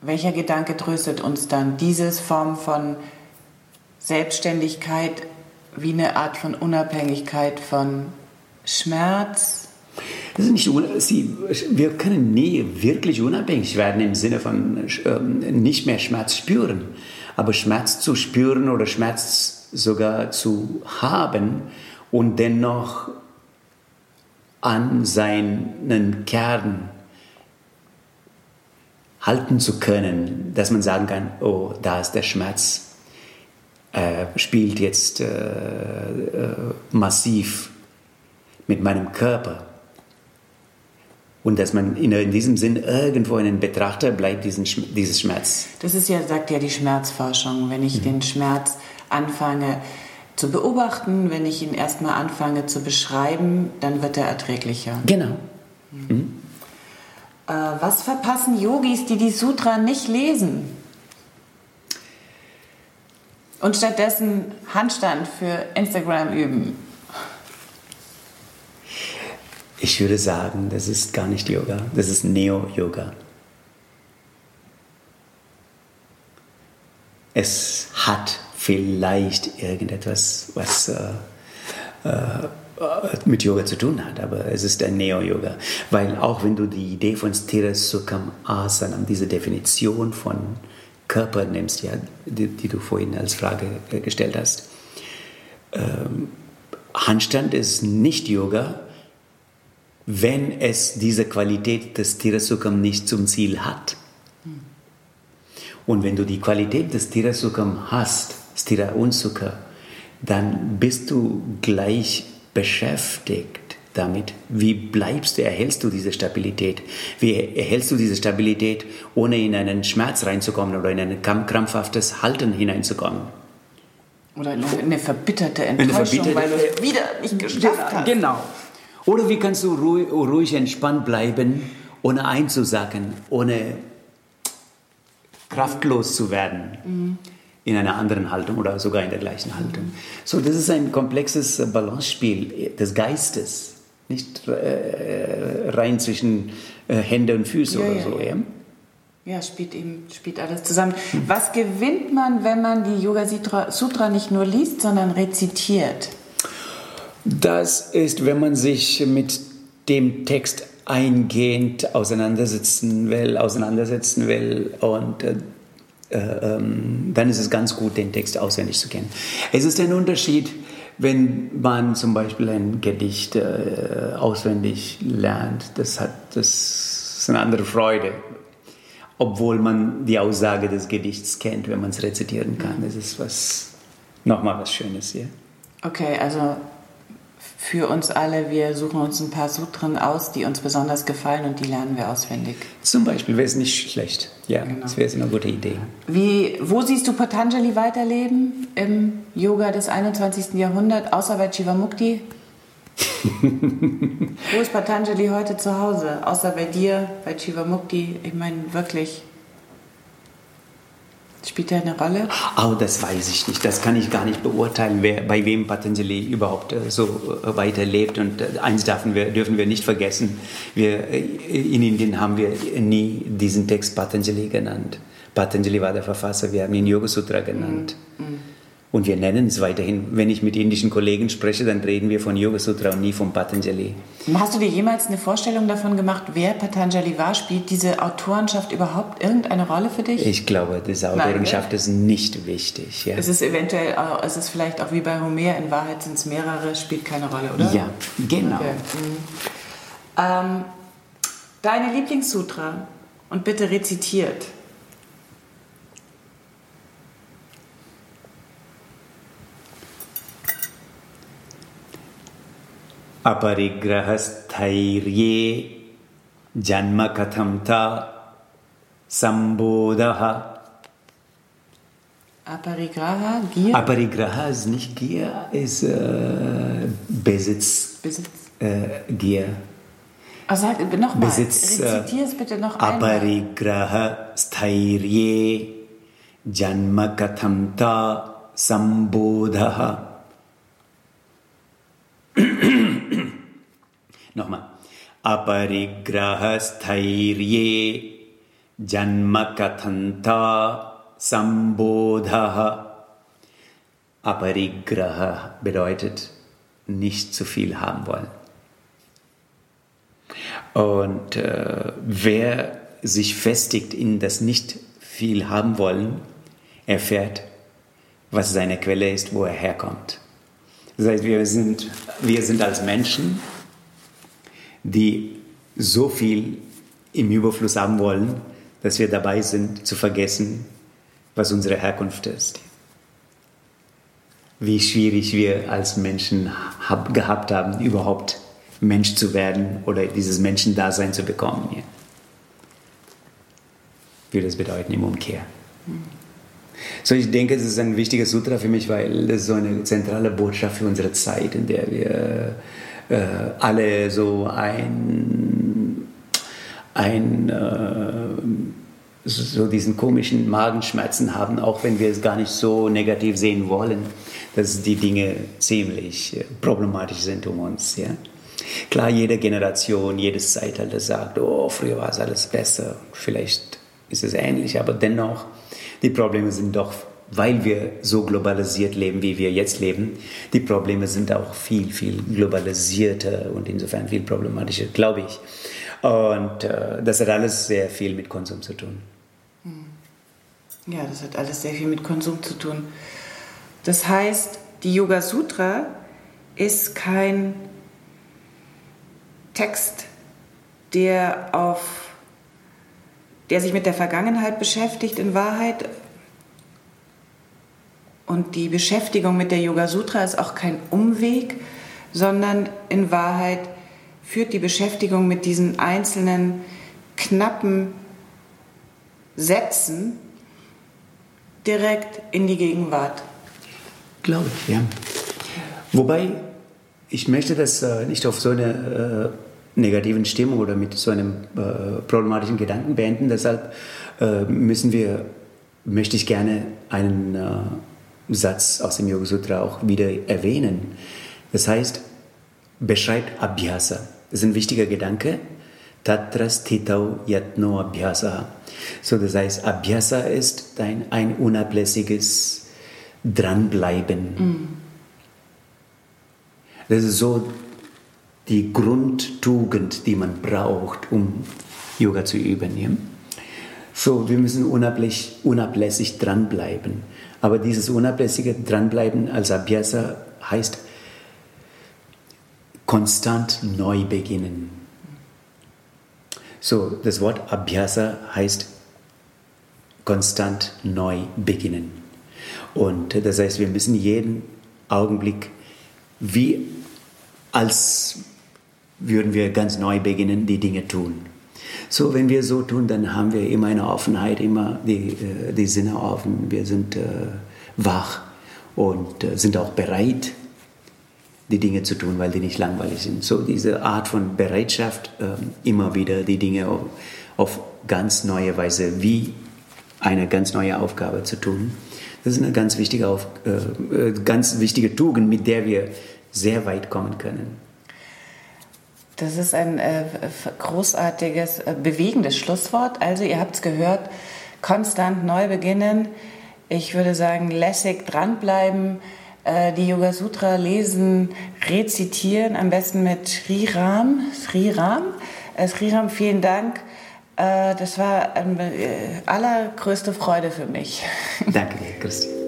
Welcher Gedanke tröstet uns dann? Dieses Form von Selbstständigkeit wie eine Art von Unabhängigkeit von Schmerz? Das ist nicht, sie, wir können nie wirklich unabhängig werden im Sinne von ähm, nicht mehr Schmerz spüren. Aber Schmerz zu spüren oder Schmerz sogar zu haben und dennoch an seinen Kern halten zu können, dass man sagen kann, oh, da ist der Schmerz, äh, spielt jetzt äh, äh, massiv mit meinem Körper. Und dass man in, in, diesem Sinn irgendwo in den Betrachter bleibt, diesen, dieses Schmerz. Das ist ja, sagt ja die Schmerzforschung. Wenn ich mhm. den Schmerz anfange zu beobachten, wenn ich ihn erstmal anfange zu beschreiben, dann wird er erträglicher. Genau. Mhm. Äh, was verpassen Yogis, die die Sutra nicht lesen? Und stattdessen Handstand für Instagram üben. Ich würde sagen, das ist gar nicht Yoga, das ist Neo-Yoga. Es hat vielleicht irgendetwas, was äh, äh, mit Yoga zu tun hat, aber es ist ein Neo-Yoga. Weil auch wenn du die Idee von Sthira Sukham Asanam, diese Definition von Körper nimmst, ja, die, die du vorhin als Frage äh, gestellt hast, ähm, Handstand ist nicht Yoga, wenn es diese Qualität des Tirasukam nicht zum Ziel hat. Und wenn du die Qualität des Tirasukam hast, Stira und Sukha, dann bist du gleich beschäftigt damit, wie bleibst du, erhältst du diese Stabilität? Wie erhältst du diese Stabilität, ohne in einen Schmerz reinzukommen oder in ein krampfhaftes Halten hineinzukommen? Oder in eine verbitterte Enttäuschung, eine verbitterte, weil du wieder nicht geschafft hast. Genau. Oder wie kannst du ruhig, ruhig entspannt bleiben, ohne einzusacken, ohne kraftlos zu werden? Mhm in einer anderen Haltung oder sogar in der gleichen Haltung. So, das ist ein komplexes Balancespiel des Geistes, nicht äh, rein zwischen äh, Hände und Füße ja, oder ja, so. Ja. ja, spielt eben spielt alles zusammen. Was gewinnt man, wenn man die Yoga Sutra nicht nur liest, sondern rezitiert? Das ist, wenn man sich mit dem Text eingehend auseinandersetzen will, auseinandersetzen will und äh, äh, ähm, dann ist es ganz gut, den Text auswendig zu kennen. Es ist ein Unterschied, wenn man zum Beispiel ein Gedicht äh, auswendig lernt. Das, hat, das ist eine andere Freude, obwohl man die Aussage des Gedichts kennt, wenn man es rezitieren kann. Das ist was, nochmal was Schönes hier. Okay, also für uns alle. Wir suchen uns ein paar Sutren aus, die uns besonders gefallen und die lernen wir auswendig. Zum Beispiel wäre es nicht schlecht. Ja, genau. das wäre eine gute Idee. Wie, wo siehst du Patanjali weiterleben im Yoga des 21. Jahrhunderts, außer bei Chivamukti? wo ist Patanjali heute zu Hause? Außer bei dir, bei Chivamukti? Ich meine, wirklich. Spielt er eine Rolle? Oh, das weiß ich nicht. Das kann ich gar nicht beurteilen, wer, bei wem Patanjali überhaupt äh, so äh, weiterlebt. Und äh, eins dürfen wir, dürfen wir nicht vergessen. Wir, in Indien haben wir nie diesen Text Patanjali genannt. Patanjali war der Verfasser, wir haben ihn Yoga Sutra genannt. Mm, mm. Und wir nennen es weiterhin. Wenn ich mit indischen Kollegen spreche, dann reden wir von Yoga Sutra und nie von Patanjali. Hast du dir jemals eine Vorstellung davon gemacht, wer Patanjali war? Spielt diese Autorenschaft überhaupt irgendeine Rolle für dich? Ich glaube, diese Autorenschaft Nein, ist nicht wichtig. Ja. Es ist eventuell, es ist vielleicht auch wie bei Homer, in Wahrheit sind es mehrere, spielt keine Rolle, oder? Ja, genau. Okay. Mhm. Ähm, deine Lieblingssutra und bitte rezitiert. अपरिग्रहस्थैर्ये जन्म कथम था संबोध Aparigraha, Gier? Aparigraha ist nicht Gier, ist äh, Besitz. Besitz. Äh, Gier. Oh, sag nochmal, äh, rezitier es bitte noch einmal. Aparigraha stairye janma kathanta sambodhaha. Nochmal. Aparigrahasthairye Janmakathanta Sambodha. Aparigraha bedeutet nicht zu viel haben wollen. Und äh, wer sich festigt in das nicht viel haben wollen, erfährt, was seine Quelle ist, wo er herkommt. Das heißt, wir sind, wir sind als Menschen, die so viel im Überfluss haben wollen, dass wir dabei sind zu vergessen, was unsere Herkunft ist. Wie schwierig wir als Menschen hab, gehabt haben, überhaupt Mensch zu werden oder dieses Menschendasein zu bekommen. Ja. Würde das bedeuten im Umkehr. So, ich denke, es ist ein wichtiger Sutra für mich, weil das so eine zentrale Botschaft für unsere Zeit, in der wir äh, alle so ein, ein äh, so diesen komischen Magenschmerzen haben, auch wenn wir es gar nicht so negativ sehen wollen, dass die Dinge ziemlich äh, problematisch sind um uns. Ja? Klar, jede Generation, jedes Zeitalter sagt, oh, früher war es alles besser, vielleicht ist es ähnlich, aber dennoch, die Probleme sind doch, weil wir so globalisiert leben, wie wir jetzt leben, die Probleme sind auch viel, viel globalisierter und insofern viel problematischer, glaube ich. Und äh, das hat alles sehr viel mit Konsum zu tun. Ja, das hat alles sehr viel mit Konsum zu tun. Das heißt, die Yoga Sutra ist kein Text, der auf der sich mit der Vergangenheit beschäftigt in Wahrheit. Und die Beschäftigung mit der Yoga Sutra ist auch kein Umweg, sondern in Wahrheit führt die Beschäftigung mit diesen einzelnen knappen Sätzen direkt in die Gegenwart. Glaube ich, ja. Wobei, ich möchte das äh, nicht auf so eine äh, negativen Stimmung oder mit so einem äh, problematischen Gedanken beenden. Deshalb äh, müssen wir, möchte ich gerne einen äh, Satz aus dem Yoga Sutra auch wieder erwähnen. Das heißt, beschreibt Abhyasa. Das ist ein wichtiger Gedanke. Tatras titau yatno abhyasa. So, das heißt, Abhyasa ist ein, ein unablässiges Dranbleiben. Mm. Das ist so die Grundtugend, die man braucht, um Yoga zu. Ja? So, wir müssen unablässig, unablässig dranbleiben. Aber dieses unablässige Dranbleiben als Abhyasa heißt konstant neu beginnen. So, das Wort Abhyasa heißt konstant neu beginnen. Und das heißt, wir müssen jeden Augenblick wie als würden wir ganz neu beginnen, die Dinge tun. So, wenn wir so tun, dann haben wir immer eine Offenheit, immer die, äh, die Sinne offen, wir sind äh, wach und äh, sind auch bereit, die Dinge zu tun, weil die nicht langweilig sind. So diese Art von Bereitschaft, äh, immer wieder die Dinge auf, auf ganz neue Weise wie eine ganz neue Aufgabe zu tun. Das ist eine ganz wichtige, Auf, äh, äh, ganz wichtige Tugend, mit der wir sehr weit kommen können. Das ist ein äh, großartiges, äh, bewegendes Schlusswort. Also ihr habt es gehört, konstant neu beginnen. Ich würde sagen, lässig dranbleiben, äh, die Yoga Sutra lesen, rezitieren, am besten mit Sri Ram. Sri Ram, äh, Sri Ram vielen Dank. Äh, das war eine allergrößte Freude für mich. Danke dir, Christi.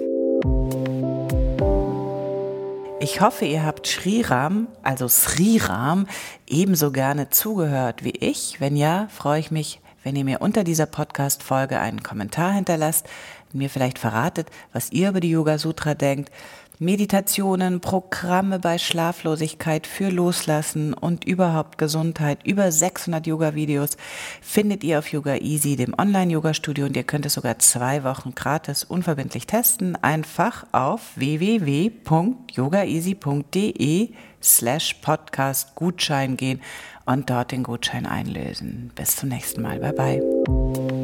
Ich hoffe, ihr habt Sri Ram, also Sri Ram, ebenso gerne zugehört wie ich. Wenn ja, freue ich mich, wenn ihr mir unter dieser Podcast-Folge einen Kommentar hinterlasst, mir vielleicht verratet, was ihr über die Yoga Sutra denkt. Meditationen, Programme bei Schlaflosigkeit für Loslassen und überhaupt Gesundheit. Über 600 Yoga-Videos findet ihr auf Yoga Easy, dem Online-Yoga-Studio und ihr könnt es sogar zwei Wochen gratis unverbindlich testen. Einfach auf www.yogaeasy.de slash Podcast Gutschein gehen und dort den Gutschein einlösen. Bis zum nächsten Mal. Bye bye.